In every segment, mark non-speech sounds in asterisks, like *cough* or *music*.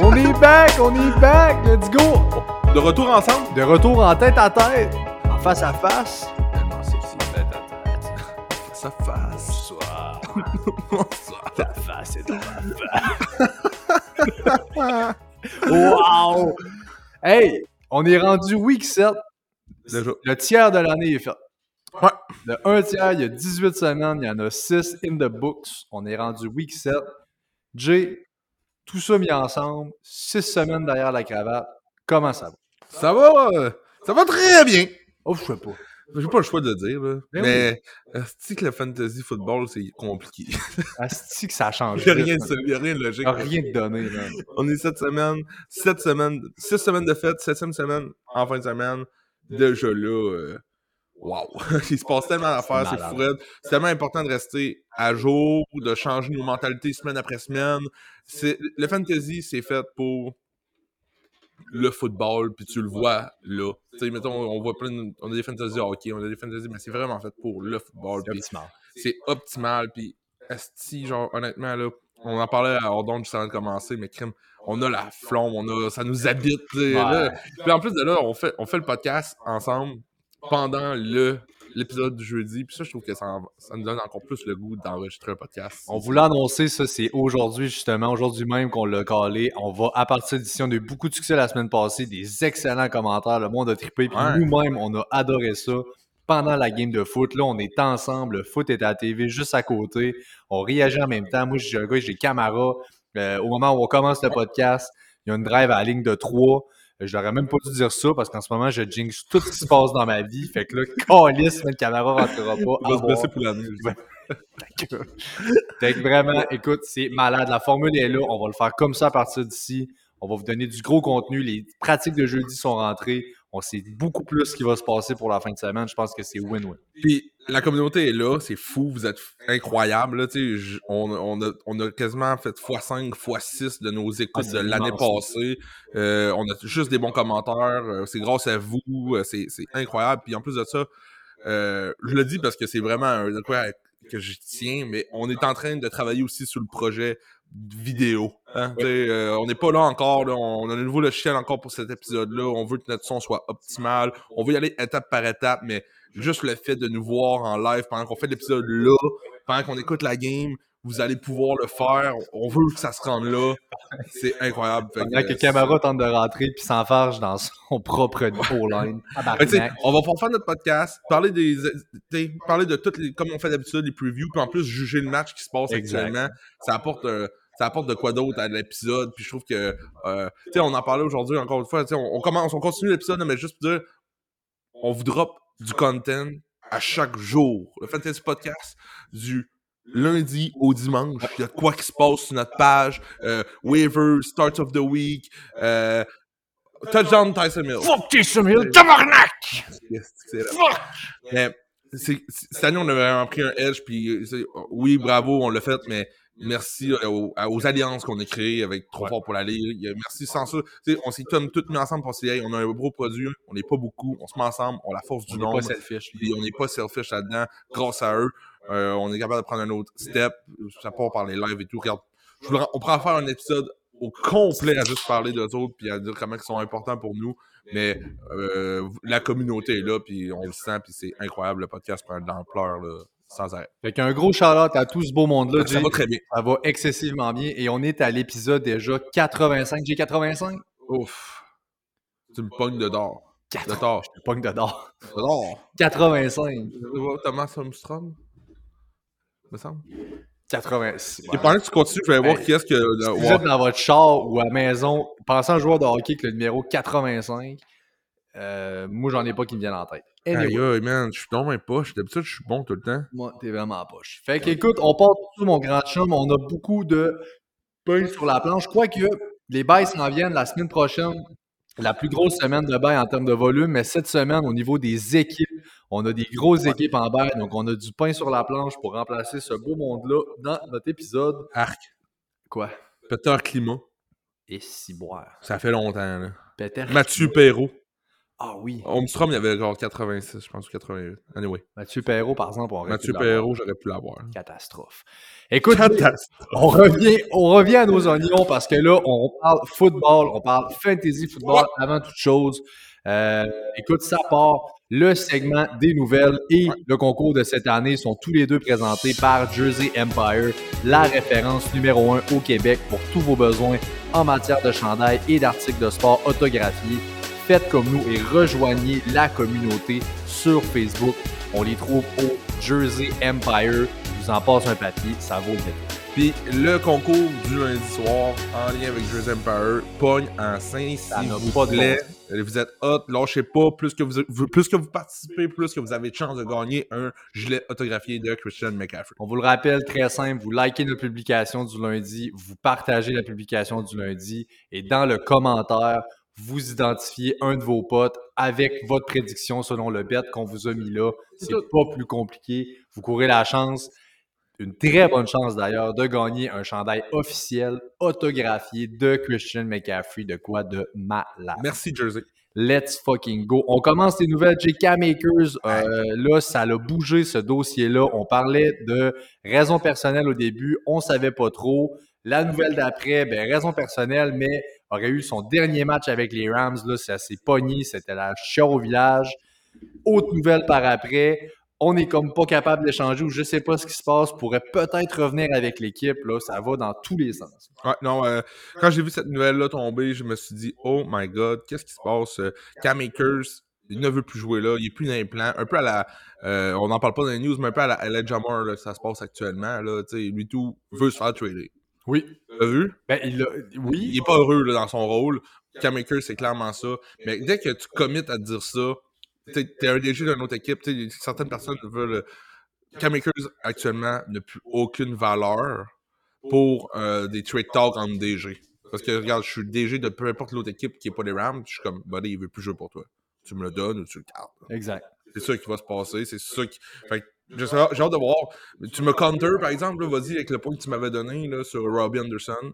on est back, on est back, let's go! De retour ensemble? De retour en tête à tête, en face à face. Tellement sexy, tête à tête. Face à face. Bonsoir. *laughs* Bonsoir. Ta face est dans ma face. wow! Hey, on est rendu week 7. Déjà. Le tiers de l'année est fait. Ouais. Le 1 tiers, il y a 18 semaines, il y en a 6 in the books. On est rendu week 7. Jay, tout ça mis ensemble, 6 semaines derrière la cravate. Comment ça va? Ça va, euh, ça va très bien. Oh, je sais pas. J'ai pas le choix de le dire, là. Ben Mais, c'est que le fantasy football, c'est compliqué. Asti que ça a changé. *laughs* Il n'y a, rien de- y a rien de logique. Il y a rien de donné, là. On est cette semaine, sept semaines, six semaines de fête, septième semaine en fin de semaine. Déjà là, wow! *laughs* Il se passe tellement d'affaires, c'est fou. C'est tellement important de rester à jour, de changer nos mentalités semaine après semaine. C'est, le fantasy, c'est fait pour le football, puis tu le vois là. Tu sais, mettons, on voit plein de- On a des fantasy hockey, on a des fantasy, mais c'est vraiment fait pour le football. C'est optimal. c'est optimal. Puis, esti, genre, honnêtement, là, on en parlait à Ordon juste avant de commencer, mais crime, on a la flamme, on a, ça nous habite. là. Puis en plus de là, on fait, on fait le podcast ensemble pendant le l'épisode du jeudi. Puis ça, je trouve que ça, en- ça nous donne encore plus le goût d'enregistrer un podcast. On voulait annoncer ça, c'est aujourd'hui justement, aujourd'hui même qu'on l'a calé. On va, à partir d'ici, on a eu beaucoup de succès la semaine passée, des excellents commentaires, le monde a trippé, puis Ouais. nous-mêmes, on a adoré ça. Pendant la game de foot, là, on est ensemble, le foot est à la TV juste à côté, on réagit en même temps. Moi, j'ai un gars, j'ai Camara. Euh, au moment où on commence le podcast, il y a une drive à la ligne de 3. Je n'aurais même pas dû dire ça parce qu'en ce moment, je jinx tout ce qui se passe dans ma vie. Fait que là, calice, le Camara rentrera pas. On va se blesser pour l'année. *laughs* Fait que vraiment, écoute, c'est malade. La formule est là. On va le faire comme ça à partir d'ici. On va vous donner du gros contenu. Les pratiques de jeudi sont rentrées. On sait beaucoup plus ce qui va se passer pour la fin de semaine. Je pense que c'est win-win. Puis la communauté est là, c'est fou, vous êtes. Là, j- on, on, a, on a quasiment fait x5, x6 de nos écoutes Ah, de l'année passée. Euh, on a juste des bons commentaires. euh, c'est grâce à vous. euh, c'est incroyable. Puis en plus de ça, euh, je le dis parce que c'est vraiment un, quoi que je tiens, mais on est en train de travailler aussi sur le projet vidéo. hein. Euh, on n'est pas là encore. Là, on a de nouveau le chien encore pour cet épisode-là. On veut que notre son soit optimal. On veut y aller étape par étape, mais juste le fait de nous voir en live pendant qu'on fait l'épisode là, pendant qu'on écoute la game, vous allez pouvoir le faire. On veut que ça se rende là. C'est incroyable. Pendant que euh, Camara tente de rentrer puis s'enfarge dans son propre *laughs* que, sais, on va pouvoir faire notre podcast, parler des, parler de toutes les, comme on fait d'habitude, les previews, puis en plus juger le match qui se passe Exact. actuellement. Ça apporte, euh, ça apporte de quoi d'autre à l'épisode. Puis je trouve que, euh, tu sais, on en parlait aujourd'hui encore une fois. Tu sais, on, on commence, on continue l'épisode, mais juste pour dire, on vous drop du content à chaque jour. Le Fantasy Podcast du lundi au dimanche. Il y a quoi qui se passe sur notre page. Euh, waivers, start of the week, euh, touchdown Tyson Hill. Fuck Tyson Hill, tabarnak! Là. Mais cette année, on a vraiment pris un edge, puis euh, oui, bravo, on l'a fait, mais merci euh, aux, alliances qu'on a créées avec Trop Ouais. Fort pour la Ligue. Merci sans ça. Tu sais, on s'est tous mis ensemble pour hey, on a un gros produit, on n'est pas beaucoup, on se met ensemble, on a la force du On nombre, n'est pas selfish. on n'est pas selfish là-dedans. Grâce à eux, euh, on est capable de prendre un autre step. Ça part par les lives et tout. Regarde, je voudrais- on pourrait en faire un épisode au complet à juste parler d'eux autres, puis à dire comment ils sont importants pour nous. Mais euh, la communauté est là, puis on le sent, puis c'est incroyable. Le podcast prend de l'ampleur sans arrêt. Fait qu'un gros shout-out à tout ce beau monde-là. Ça Jay. va très bien. Ça va excessivement bien. Et on est à l'épisode déjà 85. J'ai 85? Ouf. Tu me pognes de d'or. De tort. Je pogne de d'or. De d'or. 85. Tu vois Thomas Armstrong? Me semble. 86. Et pendant que tu continues, je vais voir Hey, qui est-ce que. Si euh, vous ouais. êtes dans votre char ou à la maison, pensez à un joueur de hockey avec le numéro 85. Euh, moi, j'en ai pas qui me viennent en tête. Anyway, Aïe, aïe, man, je suis dans mes poches. D'habitude, je suis bon tout le temps. moi, t'es vraiment en poche. Fait que, écoute, on part tout mon grand chum. On a beaucoup de pain sur la planche. Quoique, les bails s'en viennent la semaine prochaine. La plus grosse semaine de bail en termes de volume, mais cette semaine, au niveau des équipes, on a des grosses équipes en bail, donc on a du pain sur la planche pour remplacer ce beau monde-là dans notre épisode. Arc. Quoi? Peter Climat. Et si boire. Ça fait longtemps, là. Peter. Mathieu Perrault. Ah oui. Holmstrom, il y avait genre 86, je pense, ou 88. Anyway. Mathieu Perrault, par exemple, on Mathieu. Perrault, j'aurais pu l'avoir. Catastrophe. Écoute, Catastrophe. on revient, on revient à nos oignons parce que là, on parle football, on parle fantasy football avant toute chose. Euh, écoute, ça part. Le segment des nouvelles et le concours de cette année sont tous les deux présentés par Jersey Empire, la référence numéro un au Québec pour tous vos besoins en matière de chandail et d'articles de sport autographiés. Faites comme nous et rejoignez la communauté sur Facebook. On les trouve au Jersey Empire. Je vous en passe un papier, ça vaut le détour. Puis le concours du lundi soir, en lien avec Jersey Empire, pogne en 5 Ça s'il n'a vous pas de plaît. Vous êtes hot, lâchez pas. Plus que vous, plus que vous participez, plus que vous avez de chance de gagner un gilet autographié de Christian McCaffrey. On vous le rappelle, très simple, vous likez notre publication du lundi, vous partagez la publication du lundi et dans le commentaire, vous identifiez un de vos potes avec votre prédiction selon le bet qu'on vous a mis là. C'est pas plus compliqué. Vous courez la chance, une très bonne chance d'ailleurs, de gagner un chandail officiel autographié de Christian McCaffrey, de quoi de malade. Merci, Jersey. Let's fucking go. On commence les nouvelles. JK Makers, euh, là, ça a bougé ce dossier-là. On parlait de raison personnelle au début. On savait pas trop. La nouvelle d'après, ben, raison personnelle, mais aurait eu son dernier match avec les Rams. Là, ça s'est pogné. C'était la chieur au village. Autre nouvelle par après. On est comme pas capable d'échanger ou je sais pas ce qui se passe. Pourrait peut-être revenir avec l'équipe. Là, ça va dans tous les sens. Ouais, non, euh, quand j'ai vu cette nouvelle-là tomber, je me suis dit, oh my god, qu'est-ce qui se passe? Euh, Cam Akers, il ne veut plus jouer là, il est plus dans les plans. Un peu à la. euh, on n'en parle pas dans les news, mais un peu à la Elijah Moore, là, ça se passe actuellement. Là, lui, tout veut se faire trader. Oui. T'as vu? Ben, il a- Il oui. est pas heureux là, dans son rôle. Cam Akers, c'est clairement ça. Mais dès que tu commits à dire ça, tu es un DG d'une autre équipe, tu certaines personnes veulent. Cam Akers, actuellement, n'a plus aucune valeur pour euh, des trade talks en DG. Parce que, regarde, je suis le DG de peu importe l'autre équipe qui n'est pas les Rams, je suis comme, buddy, il veut plus jouer pour toi. Tu me le donnes ou tu le gardes. Exact. C'est ça qui va se passer, c'est ça qui. Fait j'ai hâte de voir. Tu me counter, par exemple, vas-y, avec le point que tu m'avais donné là, sur Robbie Anderson.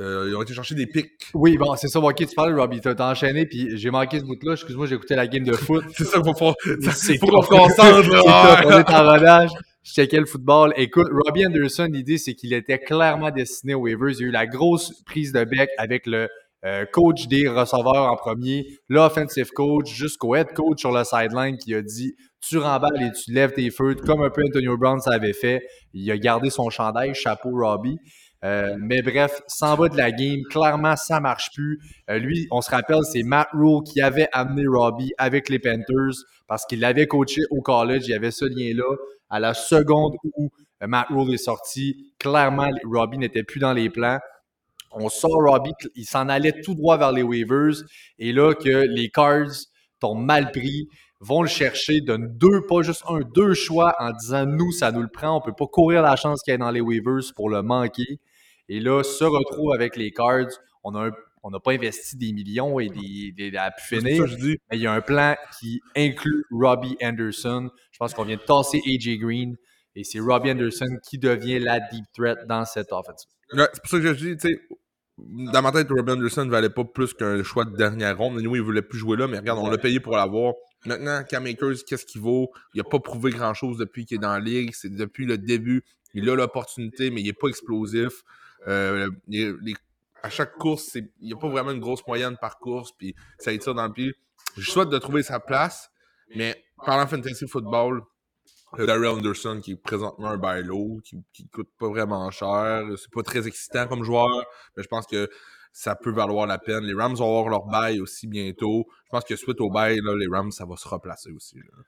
Euh, ils ont été chercher des pics. Oui, bon, c'est ça, ok, tu parles, Robbie, t'as enchaîné, puis j'ai manqué ce bout-là, excuse-moi, j'ai écouté la game de foot. *laughs* C'est ça faut Faut qu'on se concentre, là. on est en rodage. Je checkais le football. Écoute, Robbie Anderson, l'idée, c'est qu'il était clairement destiné aux waivers. Il y a eu la grosse prise de bec avec le euh, coach des receveurs en premier, l'offensive coach, jusqu'au head coach sur le sideline qui a dit tu remballes et tu lèves tes feux, comme un peu Antonio Brown ça avait fait. Il a gardé son chandail, chapeau Robbie. Euh, mais bref, s'en va de la game. Clairement, ça marche plus. Euh, lui, on se rappelle, c'est Matt Rule qui avait amené Robbie avec les Panthers parce qu'il l'avait coaché au college. Il y avait ce lien-là. À la seconde où Matt Rule est sorti, clairement, Robbie n'était plus dans les plans. On sort Robbie, il s'en allait tout droit vers les waivers. Et là, que les Cards t'ont mal pris, vont le chercher, donnent deux, pas juste un, deux choix en disant nous, ça nous le prend, on peut pas courir la chance qu'il y ait dans les waivers pour le manquer. Et là, se retrouve avec les Cards. On a un- on n'a pas investi des millions et des, des, à pu C'est finir, ça que je dis. mais il y a un plan qui inclut Robbie Anderson. Je pense qu'on vient de tasser AJ Green et c'est Robbie Anderson qui devient la deep threat dans cette offensive. Ouais, c'est pour ça que je dis, tu sais, dans ma tête, Robin Anderson ne valait pas plus qu'un choix de dernière ronde. Anyway, il voulait plus jouer là, mais regarde, on l'a payé pour l'avoir. Maintenant, Cam qu'est-ce qu'il vaut? Il n'a pas prouvé grand-chose depuis qu'il est dans la ligue. C'est depuis le début. Il a l'opportunité, mais il n'est pas explosif. Euh, à chaque course, il n'y a pas vraiment une grosse moyenne par course, puis ça étire dans le pied. Je souhaite de trouver sa place, mais parlant fantasy football, Daryl Anderson, qui est présentement un buy low, qui, qui coûte pas vraiment cher. C'est pas très excitant comme joueur, mais je pense que ça peut valoir la peine. Les Rams vont avoir leur bail aussi bientôt. Je pense que suite au bail, là, les Rams, ça va se replacer aussi. là.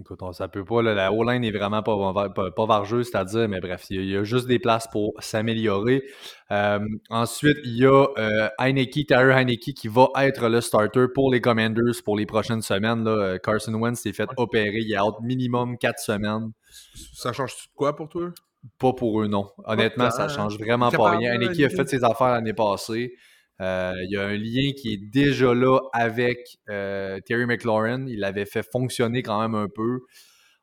Écoute, on, ça peut pas. Là, la O-line est vraiment pas, pas, c'est-à-dire, mais bref, il y, a, y a juste des places pour s'améliorer. Euh, ensuite, il y a euh, Heineke, Tyler Heineke, qui va être le starter pour les Commanders pour les prochaines semaines. Là. Euh, Carson Wentz s'est fait opérer. Il est out minimum 4 semaines. Ça change quoi pour toi? Pas pour eux, non. Honnêtement, ça change vraiment pas rien. là, Heineke a fait ses affaires l'année passée. Euh, il y a un lien qui est déjà là avec euh, Terry McLaurin. Il l'avait fait fonctionner quand même un peu.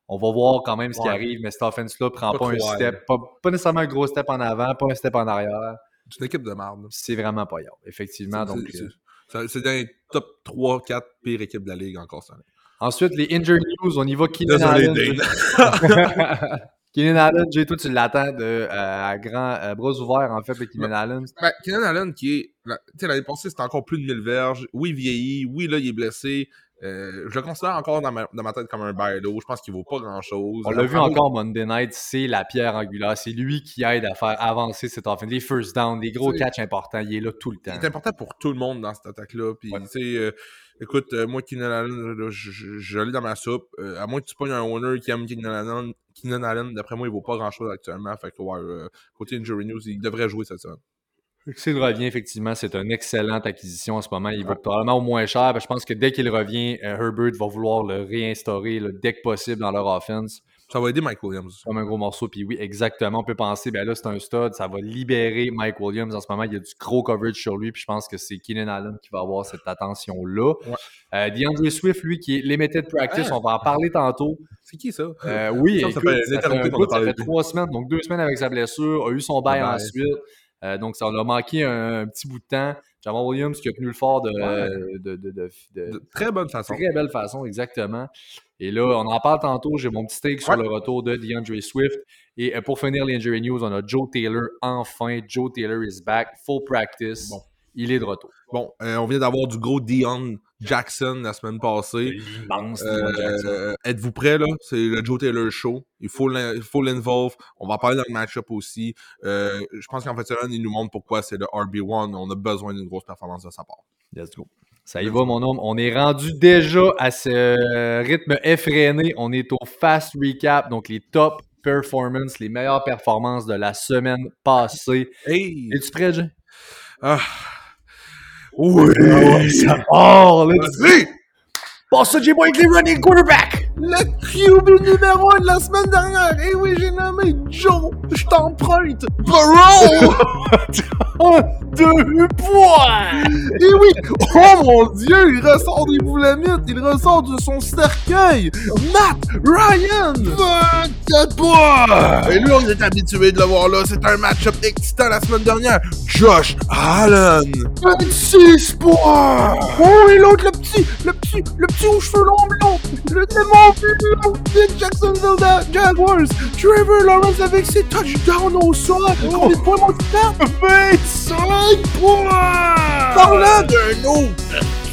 On va voir quand même ce qui Ouais. arrive, mais cette offense-là prend Pas pas, un step, pas, pas nécessairement un gros step en avant, pas un step en arrière. C'est une équipe de merde. C'est vraiment pas grave, effectivement. C'est- euh, dans les top 3-4 pires équipes de la ligue encore cette année. Ensuite, les injury news, on y va. Keenan Désolé. Dane. *laughs* *laughs* Keenan Allen, Jay, toi, tu l'attends de, euh, à grand, à bras ouverts, en fait, le Keenan Allen. Ben, Keenan Allen, qui est. la- Tu sais, l'année passée, c'était encore plus de 1000 verges. Oui, il vieillit. Oui, là, il est blessé. Euh, je le considère encore dans ma, dans ma tête comme un bailo. Je pense qu'il vaut pas grand-chose. On l'a vu encore Monday Night, c'est la pierre angulaire. C'est lui qui aide à faire avancer cette offense. Les first down, les gros catchs importants, il est là tout le temps. Il est important pour tout le monde dans cette attaque-là. Puis, Ouais. tu sais, euh, écoute, euh, moi, Keenan Allen, je, je, je l'ai dans ma soupe. Euh, à moins que tu pognes un owner qui aime Keenan Allen, Keenan Allen d'après moi, il vaut pas grand-chose actuellement. Fait que, ouais, euh, côté Injury News, il devrait jouer cette semaine. S'il revient, effectivement, c'est une excellente acquisition en ce moment. Il va probablement au moins cher. Je pense que dès qu'il revient, Herbert va vouloir le réinstaurer le dès que possible dans leur offense. Ça va aider Mike Williams. Comme un gros morceau. Puis oui, exactement. On peut penser, ben là, c'est un stud. Ça va libérer Mike Williams. En ce moment, il y a du gros coverage sur lui. Puis je pense que c'est Keenan Allen qui va avoir cette attention-là. Ouais. Euh, DeAndre Swift, lui, qui est limited practice, Ah. on va en parler tantôt. C'est qui ça? Euh, oui, Ça, écoute, fait ça un ça trois semaines, donc deux semaines avec sa blessure, a eu son bail ensuite. Euh, donc, ça en a manqué un, un petit bout de temps. Jamal Williams qui a tenu le fort de, Ouais. de, de, de- de- De très bonne façon. très belle façon, exactement. Et là, on en parle tantôt. J'ai mon petit take sur le retour de DeAndre Swift. Et euh, pour finir l'injury news, on a Joe Taylor. Enfin, Joe Taylor is back. Full practice. Bon. Il est de retour. Bon, euh, on vient d'avoir du gros Dion Jackson la semaine passée. Euh, euh, Êtes-vous prêts, là? C'est le Joe Taylor Show. Il faut l'involve. On va en parler dans le match-up aussi. Euh, je pense qu'en fait, cela, il nous montre pourquoi c'est le RB1. On a besoin d'une grosse performance de sa part. Let's go. Ça y va, mon homme. On est rendu déjà à ce rythme effréné. On est au fast recap, donc les top performances, les meilleures performances de la semaine passée. Hey! Es-tu prêt, Jay? Ah. Oui! Ça part, là. Vas-y! Passe ça, Jay Boy, avec les running quarterback! Le QB numéro 1 de la semaine dernière! Eh oui, j'ai nommé Joe! Je t'emprunte! Burrow! Oh, *laughs* deux points! Eh oui! Oh mon dieu! Il ressort des boulamites! Il ressort de son cercueil! Matt Ryan! 24 points! Et lui, on est habitué de le voir là. C'est un match-up excitant la semaine dernière. Josh Allen! 26 points! Oh, et l'autre, le petit, le petit, le petit aux cheveux longs blonds! Le démon Jacksonville Jaguars! Trevor Lawrence avec ses touchdowns au sol! Combien de points, mon petit 25 points! Parlant d'un autre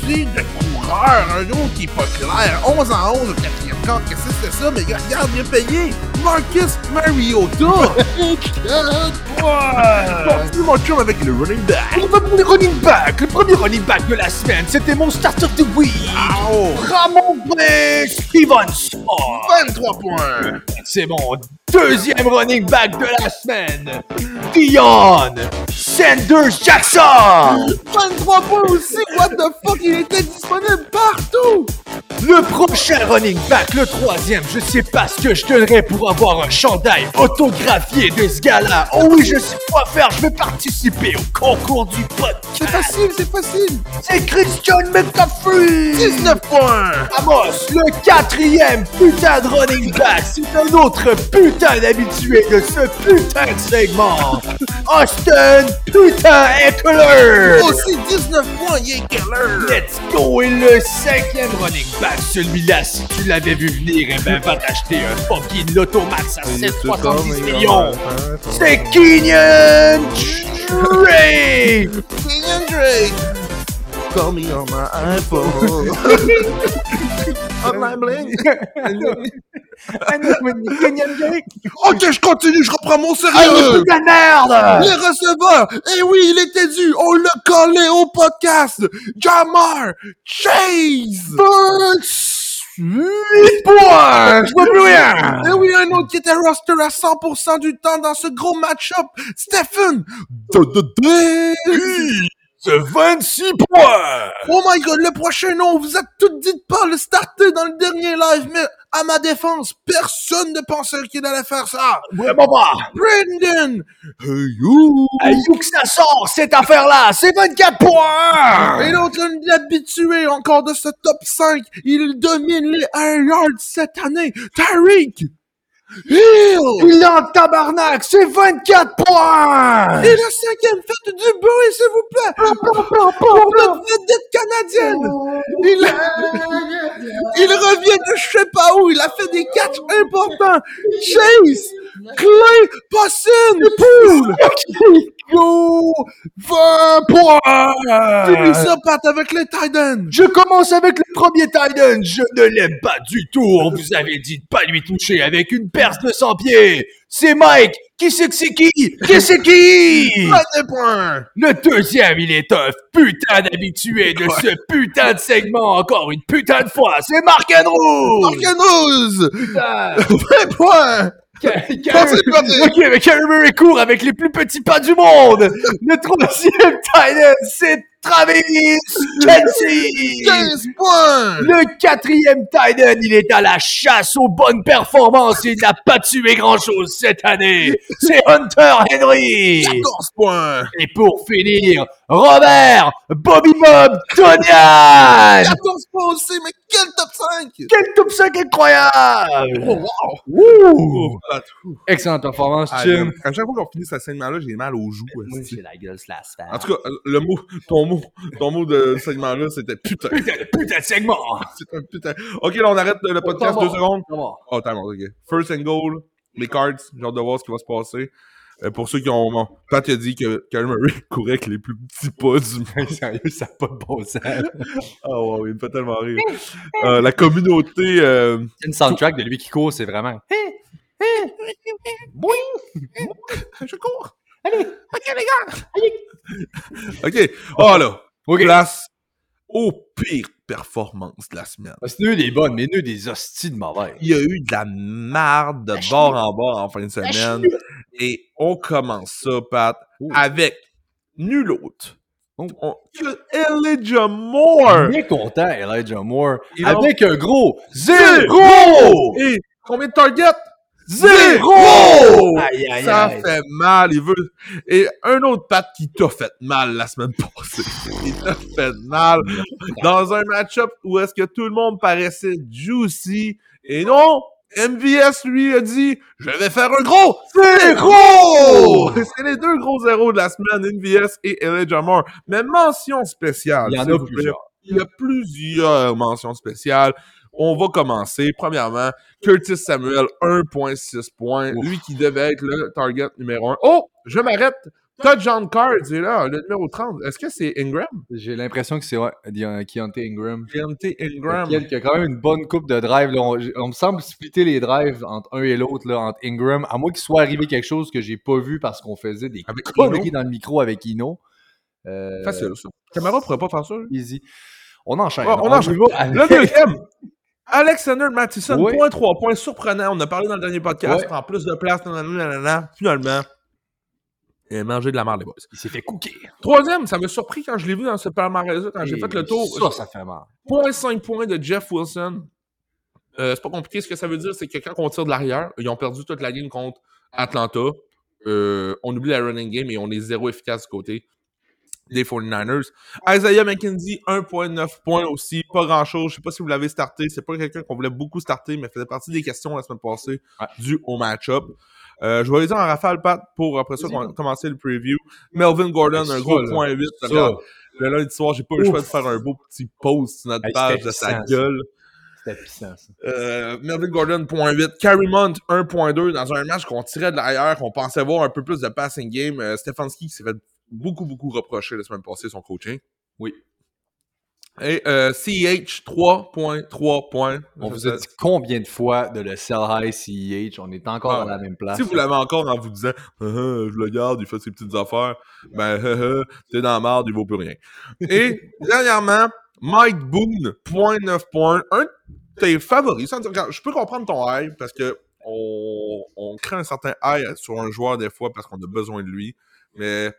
petit de coureur, un autre qui est pas clair, 11 en 11 au quatrième quart, qu'est-ce que c'est ça? Mais regarde, a payé! Marcus Mariota! 4 points! Continue mon chum avec le running back! Le premier running back, le premier running back de la semaine, c'était mon starter de week! Oh! Ramon Bray Stevenson! 23 points! C'est mon deuxième running back de la semaine! Dion Sanders Jackson! 23 points aussi! What the fuck? Il était disponible partout! Le prochain running back, le troisième, je sais pas ce que je donnerais pour avoir un chandail autographié de ce gars-là. Oh oui, je sais quoi faire, je vais participer au concours du podcast. C'est facile, c'est facile! C'est Christian McCaffrey! 19 points! Amos, le quatrième putain de running back, c'est un autre putain d'habitué de ce putain de segment. Austin putain Eckler! Aussi 19 points, killer! Let's go! Et le cinquième running back, celui-là, si tu l'avais vu venir, eh ben, va t'acheter un fucking Lotomax à 770 millions! C'est Kenyon Drake! Kenyon Drake! Call me on my iPhone! on my bling! Kenyon Drake! Ok, je continue, je reprends mon Ah, sérieux! de merde! Les receveurs! Eh oui, il était dû! On l'a collé au podcast! Jamar Chase! 8 points! Je vois plus rien! Et oui, un autre qui était roster à 100% du temps dans ce gros match-up, Stephen de C'est 26 points! Oh my god, le prochain nom, vous êtes tous dit de pas le starter dans le dernier live, mais à ma défense, personne ne pensait qu'il allait faire ça. Vraiment pas! Brendan! Hey you! Hey, où que ça sort, cette affaire-là? C'est 24 points! Et l'autre, un habitué encore de ce top 5, il domine les air yards cette année, Tariq! Il est en tabarnak! C'est 24 points! Et le cinquième, faites du bruit, s'il vous plaît! Pour notre vedette canadienne! Il, *laughs* il revient de je sais pas où, il a fait des catchs importants! Chase! Clay! Possin! Poole! Go! 20 points! Finis ça, Pat, avec les Titans! Je commence avec le premier Titan. Je ne l'aime pas du tout. On vous avait dit de pas lui toucher avec une perce de 100 pieds. C'est Mike. Qui c'est que c'est qui? Qui c'est qui? 20 points! Le deuxième, il est un putain d'habitué de ce putain de segment encore une putain de fois. C'est Mark Andrews! Mark Andrews! Putain! *laughs* 20 points! Murray court avec les plus petits pas du monde. Le troisième Titan, c'est Travis Kelsey. 15 points! Le quatrième Titan, il est à la chasse aux bonnes performances et il n'a pas tué grand-chose cette année. C'est Hunter Henry. 14 points! Et pour finir, Robert Bobby Bob Tonian. 14 points aussi, mais quel top 5! Quel top 5 incroyable. Oh, wow! Ouh. Voilà. Excellente performance, Jim. À chaque fois qu'on finit ce segment-là, j'ai mal aux joues. Moi, j'ai la gueule slash En tout cas, le mot, ton mot, ton mot de segment-là, c'était putain. Putain de segment. C'est un putain. Ok, là, on arrête le podcast deux secondes. Oh, time out, ok. First and goal, les cards, j'ai hâte de voir ce qui va se passer. Euh, pour ceux qui ont. Bon, Pat a dit que Kyler Murray *laughs* courait avec les plus petits pas du monde. Sérieux, ça n'a pas de bon sens. *laughs* Oh, wow, il me fait tellement rire. Euh, la communauté. Euh... C'est une soundtrack de lui qui court, c'est vraiment. *laughs* Je cours! Allez! Ok, les gars! Ok. Oh, là. Ok. Place aux pires performances de la semaine. C'est nous des bonnes, mais nous des hosties de mauvais. Il y a eu de la marde de bord en bord en fin de semaine. Et on commence ça, Pat, Oh. avec nul autre Oh. on- que Elijah Moore. Bien content, Elijah Moore. Il avec un gros Zéro! zéro! Et combien de targets? Zéro! Aïe, aïe, Ça aïe. fait mal. Il veut. Et un autre Pat qui t'a fait mal la semaine *laughs* passée. Il t'a fait mal dans un match-up où est-ce que tout le monde paraissait juicy. Et non, MVS lui a dit Je vais faire un gros zéro! C'est les deux gros zéros de la semaine, MVS et Elijah Moore. Mais mention spéciale. Il y en a plusieurs. Il y a plusieurs mentions spéciales. On va commencer. Premièrement, Curtis Samuel, 1.6 points. Ouf. Lui qui devait être le target numéro 1. Oh, je m'arrête. Touchdown Cards est là, le numéro 30. Est-ce que c'est Ingram? J'ai l'impression que c'est ouais, Deon- Keontae Ingram. Keontae Ingram. A, qui a quand même une bonne coupe de drive. là. On, on me semble splitter les drives entre un et l'autre, là, entre Ingram. À moins qu'il soit arrivé quelque chose que j'ai pas vu parce qu'on faisait des Avec dans le micro avec Ino. Euh, Facile, ça. Caméra pourrait pas faire ça. Easy. On enchaîne. Ouais, on enchaîne. y avec- Le deuxième, Alexander Mattison, Ouais. point 3 points surprenant. On a parlé dans le dernier podcast. Prend plus de place. nanana, nanana. Finalement, il a mangé de la merde, les boys. Il s'est fait cooker. Troisième, ça m'a surpris quand je l'ai vu dans ce palmarès quand j'ai Et fait le tour. Ça, ça fait mal. 0.5 points de Jeff Wilson. Euh, c'est pas compliqué. Ce que ça veut dire, c'est que quand on tire de l'arrière, ils ont perdu toute la game contre Atlanta. Euh, on oublie la running game et on est zéro efficace du côté des 49ers. Isaiah McKenzie, 1.9 points aussi. Pas grand-chose. Je sais pas si vous l'avez starté. C'est pas quelqu'un qu'on voulait beaucoup starter, mais faisait partie des questions la semaine passée Ouais. dû au match-up. Euh, je vais les dire en rafale, Pat, pour après ça com- commencer le preview. Melvin Gordon, un gros là. point 8. Ça. Le lundi soir, j'ai pas eu le choix de faire un beau petit post sur notre Hey, page de sa gueule. C'était puissant, ça. Euh, Melvin Gordon, 0.8. Carrie Mount, 1.2. Dans un match qu'on tirait de l'arrière, qu'on pensait voir un peu plus de passing game. Euh, Stefanski qui s'est fait beaucoup, beaucoup reprocher la semaine passée son coaching. Oui. Et euh, CH, 3.3 points. On vous a dit combien de fois de le sell high CEH. On est encore Ah, à la même place. Si vous l'avez encore en vous disant *laughs* je le garde, il fait ses petites affaires, ben ah, *laughs* t'es dans la merde, il vaut plus rien. Et *laughs* dernièrement, Mike Boone, point 9 points. Un de tes favoris. Je peux comprendre ton high parce que on, on crée un certain high sur un joueur des fois parce qu'on a besoin de lui. Mais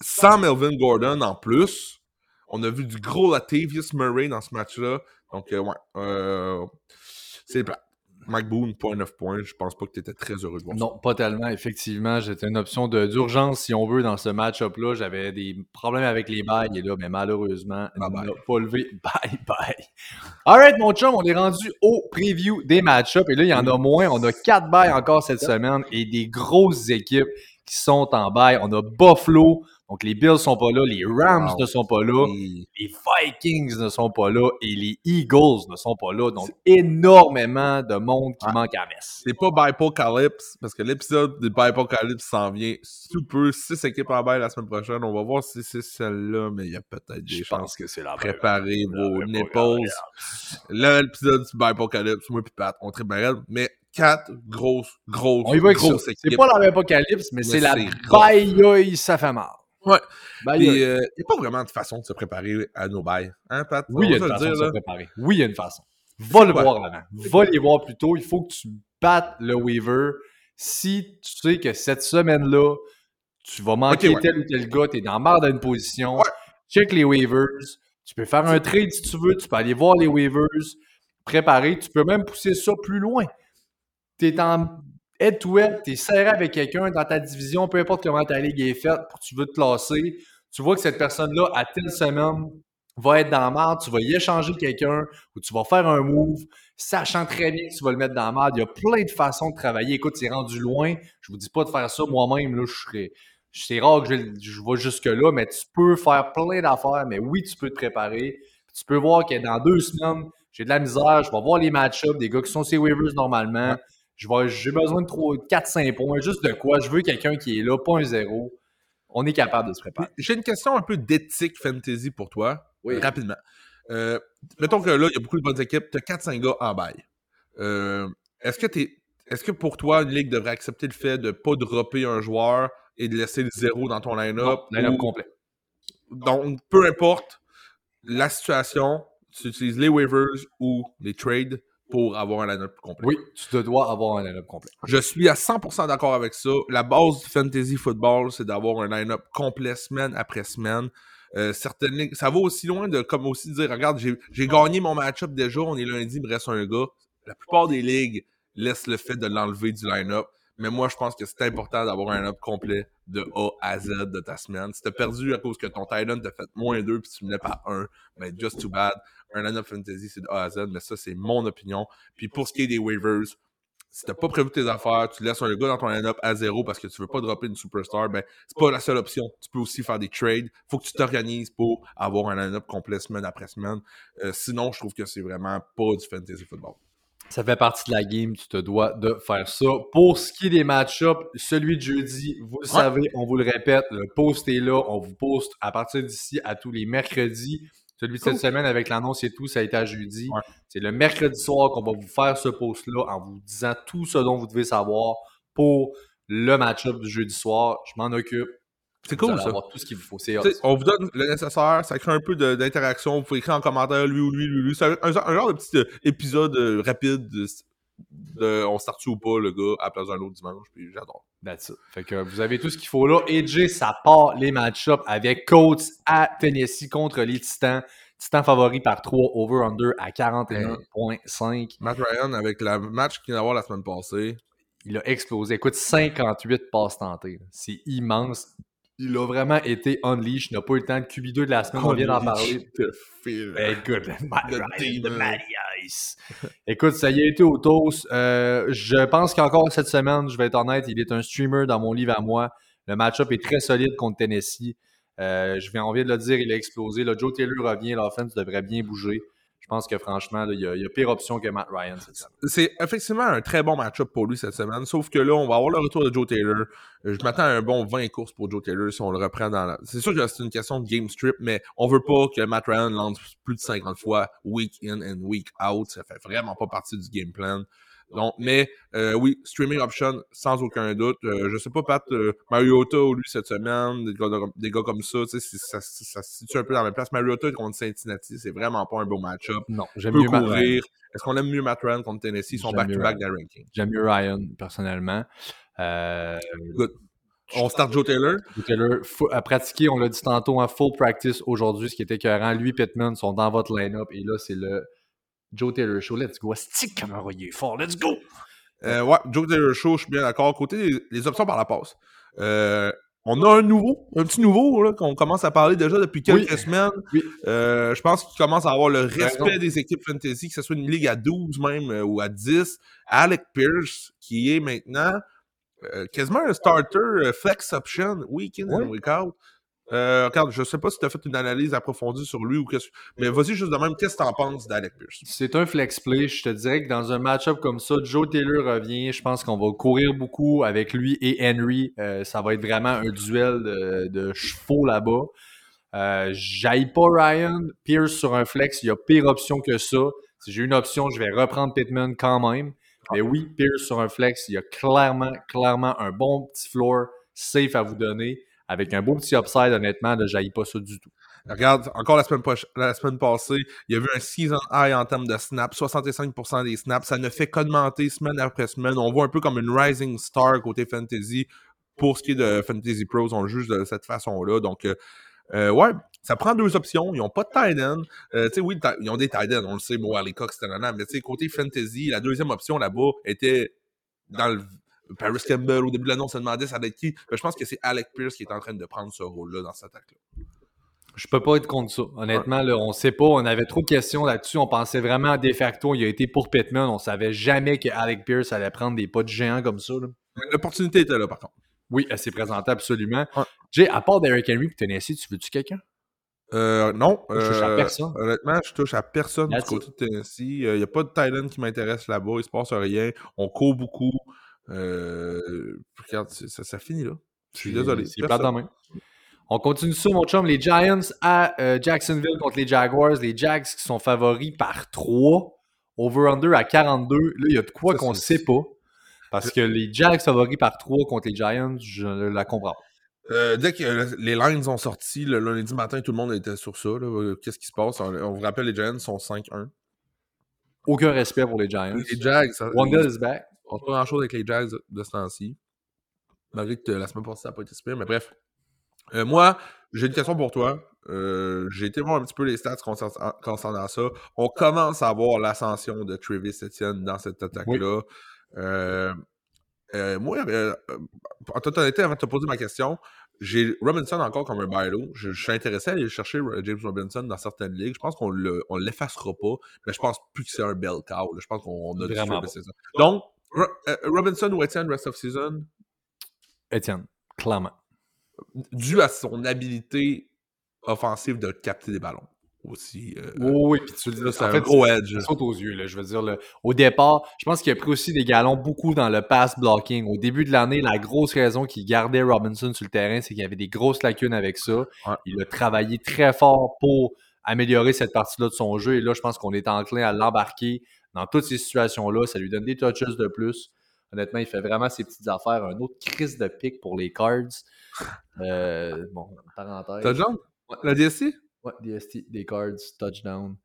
sans Melvin Gordon en plus, on a vu du gros Latavius Murray dans ce match-là. Donc, euh, ouais. euh, c'est plat. Mike Boone, point 9 points. Je pense pas que tu étais très heureux de voir ça. Non, pas tellement. Effectivement, j'étais une option de- d'urgence, si on veut, dans ce match-up-là. J'avais des problèmes avec les bails, et là, mais malheureusement, Bye il bye. n'a pas levé. *laughs* Bye bye. Alright, mon chum, on est rendu au preview des match-ups. Et là, il y en a moins. On a quatre bails encore cette semaine et des grosses équipes qui sont en bail. On a Buffalo. Donc, les Bills sont pas là. Les Rams Wow. ne sont pas là. Et- Les Vikings ne sont pas là. Et les Eagles ne sont pas là. Donc, énormément de monde qui Ouais. manque à messe. C'est pas Bipocalypse, parce que l'épisode de Bipocalypse s'en vient sous peu. Six équipes en bail la semaine prochaine. On va voir si c'est celle-là, mais il y a peut-être des Je chances. pense que c'est la. Préparez vos nipples. Là, l'épisode du Bipocalypse, moi pis Pat, on très bien mais quatre grosses, grosses, On y va avec ça. grosses C'est pas la même apocalypse, mais, c'est la baille ça fait mal. Ouais. Il n'y a pas vraiment de façon de se préparer à nos bails. Hein, Pat? Oui, il y a une façon de se préparer. Oui, il y a une façon. Va le quoi? voir avant. Va les voir plus tôt. Il faut que tu battes le waiver. Si tu sais que cette semaine-là, tu vas manquer ouais. tel ou tel gars, tu es dans marre d'une position, Ouais. check les waivers. Tu peux faire un trade si tu veux. Tu peux aller voir les waivers, préparer. Tu peux même pousser ça plus loin. Tu es en head-to-head, tu es serré avec quelqu'un dans ta division, peu importe comment ta ligue est faite, tu veux te classer. Tu vois que cette personne-là, à telle semaine, va être dans la merde, tu vas y échanger quelqu'un ou tu vas faire un move, sachant très bien que tu vas le mettre dans la merde. Il y a plein de façons de travailler. Écoute, c'est rendu loin. Je vous dis pas de faire ça moi-même. Là, je serais. C'est rare que je, je vais jusque-là, mais tu peux faire plein d'affaires. Mais oui, tu peux te préparer. Tu peux voir que dans deux semaines, j'ai de la misère. Je vais voir les match-ups des gars qui sont ces waivers normalement. J'ai besoin de 4-5 points. Juste de quoi? Je veux quelqu'un qui est là, pas un zéro. On est capable de se préparer. J'ai une question un peu d'éthique fantasy pour toi. Oui. Rapidement. Euh, mettons que là, il y a beaucoup de bonnes équipes. Tu as 4-5 gars en bail. Euh, Est-ce que t'es. Est-ce que pour toi, une ligue devrait accepter le fait de ne pas dropper un joueur et de laisser le zéro dans ton line-up? Line-up ou- complet. Donc, peu importe la situation, tu utilises les waivers ou les trades pour avoir un line-up complet. Oui, tu te dois avoir un line-up complet. Je suis à 100% d'accord avec ça. La base du fantasy football, c'est d'avoir un line-up complet semaine après semaine. Euh, certaines ligues, ça va aussi loin de comme aussi dire, regarde, j'ai gagné mon match-up déjà, on est lundi, il me reste un gars. La plupart des ligues laissent le fait de l'enlever du line-up. Mais moi, je pense que c'est important d'avoir un line-up complet de A à Z de ta semaine. Si t'as perdu à cause que ton Titan t'a fait moins 2 puis tu venais par 1, ben just too bad. Un line-up fantasy, c'est de A à Z, mais ça, c'est mon opinion. Puis pour ce qui est des waivers, si t'as pas prévu tes affaires, tu laisses un gars dans ton line-up à zéro parce que tu veux pas dropper une superstar, ben c'est pas la seule option. Tu peux aussi faire des trades. Faut que tu t'organises pour avoir un line-up complet semaine après semaine. Euh, sinon, je trouve que c'est vraiment pas du fantasy football. Ça fait partie de la game, tu te dois de faire ça. Pour ce qui est des match-ups, celui de jeudi, vous le savez, on vous le répète, le post est là, on vous poste à partir d'ici à tous les mercredis. Celui de cette Cool. semaine avec l'annonce et tout, ça a été à jeudi. Ouais. C'est le mercredi soir qu'on va vous faire ce post-là en vous disant tout ce dont vous devez savoir pour le match-up du jeudi soir. Je m'en occupe. C'est cool allez ça. avoir tout ce qu'il vous faut. On vous donne le nécessaire, ça crée un peu d'interaction. Vous pouvez écrire en commentaire lui ou lui, lui, lui. C'est un, un genre- un genre de petit euh, épisode euh, rapide de, on start ou pas le gars à la place d'un autre dimanche. Puis j'adore. That's it. Fait que vous avez tout ce qu'il faut là. AJ, ça part les match-ups avec Colts à Tennessee contre les Titans. Titans favori par 3 over-under à 41.5. Matt Ryan avec le match qu'il vient d'avoir la semaine passée. Il a explosé. Écoute, 58 passes tentées. C'est immense. Il a vraiment été unleashed. Il n'a pas eu le temps de QB2 de la semaine. On vient d'en parler. Feel. Ben, écoute. *laughs* Écoute, ça y a été au toast. Euh, je pense qu'encore cette semaine, je vais être honnête, il est un streamer dans mon livre à moi. Le match-up est très solide contre Tennessee. Euh, je viens, on vient de le dire, il a explosé. Là, Joe Taylor revient, l'offense devrait bien bouger. Je pense que franchement, là, il, y a, il y a pire option que Matt Ryan cette semaine. C'est effectivement un très bon match-up pour lui cette semaine. Sauf que là, on va avoir le retour de Joe Taylor. Euh, Je m'attends à un bon 20 courses pour Joe Taylor si on le reprend dans la. C'est sûr que c'est une question de game strip, mais on veut pas que Matt Ryan lance plus de 50 fois week in and week out. Ça fait vraiment pas partie du game plan. Donc, mais euh, oui, streaming option, sans aucun doute. Euh, je sais pas, Pat, euh, Mariota ou lui cette semaine, des gars, de- des gars comme ça, tu sais, c'est- ça, ça se situe un peu dans la même place. Mariota contre Cincinnati, c'est vraiment pas un beau match-up. Non, j'aime mieux, courir. Est-ce qu'on aime mieux Matt Ryan contre Tennessee? Ils sont back-to-back dans le ranking. J'aime mieux Ryan, personnellement. Euh, On start Joe Taylor? Taylor, fou- à pratiquer, on l'a dit tantôt, en full practice aujourd'hui, ce qui était écœurant. Lui et Pittman sont dans votre line-up. Et là, c'est le Joe Taylor Show. Let's go. Stick Camara, il est fort. Let's go. Euh, ouais, Joe Taylor Show, je suis bien d'accord. Côté des, des options par la passe, euh, on a un nouveau, un petit nouveau, là, qu'on commence à parler déjà depuis quelques Oui. semaines. Oui. Euh, je pense qu'il commence à avoir le raison. respect des équipes fantasy, que ce soit une ligue à 12 même euh, ou à 10. Alec Pierce, qui est maintenant euh, quasiment un starter flex option, week in Oui. and week out. Euh, regarde, je sais pas si tu as fait une analyse approfondie sur lui ou qu'est-ce mais vas-y juste de même, qu'est-ce que tu en penses d'Alec Pierce? C'est un flex play. Je te dirais que dans un match-up comme ça, Joe Taylor revient. Je pense qu'on va courir beaucoup avec lui et Henry. Euh, ça va être vraiment un duel de, de chevaux là-bas. Euh, J'aille pas Ryan. Pierce sur un flex, il y a pire option que ça. Si j'ai une option, je vais reprendre Pittman quand même. Mais oui, Pierce sur un flex, il y a clairement, clairement un bon petit floor safe à vous donner avec un beau petit upside, honnêtement, ne jaillit pas ça du tout. Regarde, encore la semaine, passée, il y a eu un season high en termes de snaps, 65% des snaps. Ça ne fait qu'augmenter semaine après semaine. On voit un peu comme une rising star côté fantasy. Pour ce qui est de Fantasy Pros, on le juge de cette façon-là. Donc, euh, euh, ouais, ça prend deux options. Ils n'ont pas de tight end. Euh, tu sais, oui, ils ont des tight ends. On le sait, Ali Cox, nanana. Mais tu sais, côté fantasy, la deuxième option là-bas était dans le. Paris Campbell, au début de l'annonce, on se demandait ça allait être qui. Mais je pense que c'est Alec Pierce qui est en train de prendre ce rôle-là dans cette attaque-là. Je peux pas être contre ça. Honnêtement, là, on sait pas. On avait trop de questions là-dessus. On pensait vraiment de facto. Il a été pour Pittman. On savait jamais que Alec Pierce allait prendre des pas de géant comme ça. L'opportunité était là, par contre. Oui, elle s'est présentée absolument. Ouais. Jay, à part Derrick Henry et Tennessee, tu veux-tu quelqu'un? Euh, non. Je touche à euh, personne. Honnêtement, je touche à personne That's du côté de Tennessee. Il n'y a pas de Thailand qui m'intéresse là-bas. Il se passe rien. On court beaucoup. Euh, regarde, ça, ça finit là. Je suis désolé. C'est dans main. On continue ça, mon chum. Les Giants à euh, Jacksonville contre les Jaguars. Les Jags qui sont favoris par 3. Over-under à 42. Là, il y a de quoi qu'on c'est- sait pas. Parce que les Jags favoris par 3 contre les Giants, je la comprends pas. Euh, dès que euh, les lines sont sorties, le lundi matin, tout le monde était sur ça. Qu'est-ce qui se passe? On, on vous rappelle, les Giants sont 5-1. Aucun respect pour les Giants. Les Jags, Wendell is back. On se pas grand-chose avec les Jags de ce temps-ci. Malgré que la semaine passée, ça n'a pas été super, mais bref. Euh, moi, j'ai une question pour toi. Euh, j'ai été voir un petit peu les stats concernant, concernant ça. On commence à voir l'ascension de Travis Etienne dans cette attaque-là. Euh, euh, moi, en toute honnêteté, avant de te poser ma question, j'ai Robinson encore comme un buy low. Je, je suis intéressé à aller chercher James Robinson dans certaines ligues. Je pense qu'on on l'effacera pas, mais je pense plus que c'est un bel cow. Je pense qu'on a du Etienne. Donc, Ro- euh, Robinson ou Etienne rest of season, Étienne, clairement. dû à son habilité offensive de capter des ballons aussi. euh, Oui, oui, puis tu le dis, là, c'est en un fait, gros edge. ça saute aux yeux. Là, je veux dire, là, au départ, je pense qu'il a pris aussi des galons beaucoup dans le pass blocking. Au début de l'année, la grosse raison qu'il gardait Robinson sur le terrain, c'est qu'il y avait des grosses lacunes avec ça. Ouais. Il a travaillé très fort pour améliorer cette partie-là de son jeu. Et là, je pense qu'on est enclin à l'embarquer dans toutes ces situations-là. Ça lui donne des touches de plus. Honnêtement, il fait vraiment ses petites affaires. Un autre crise de pique pour les Cards. Euh, bon, parenthèse. Touchdown? La DSC? Ouais, DST, des cards, touchdown.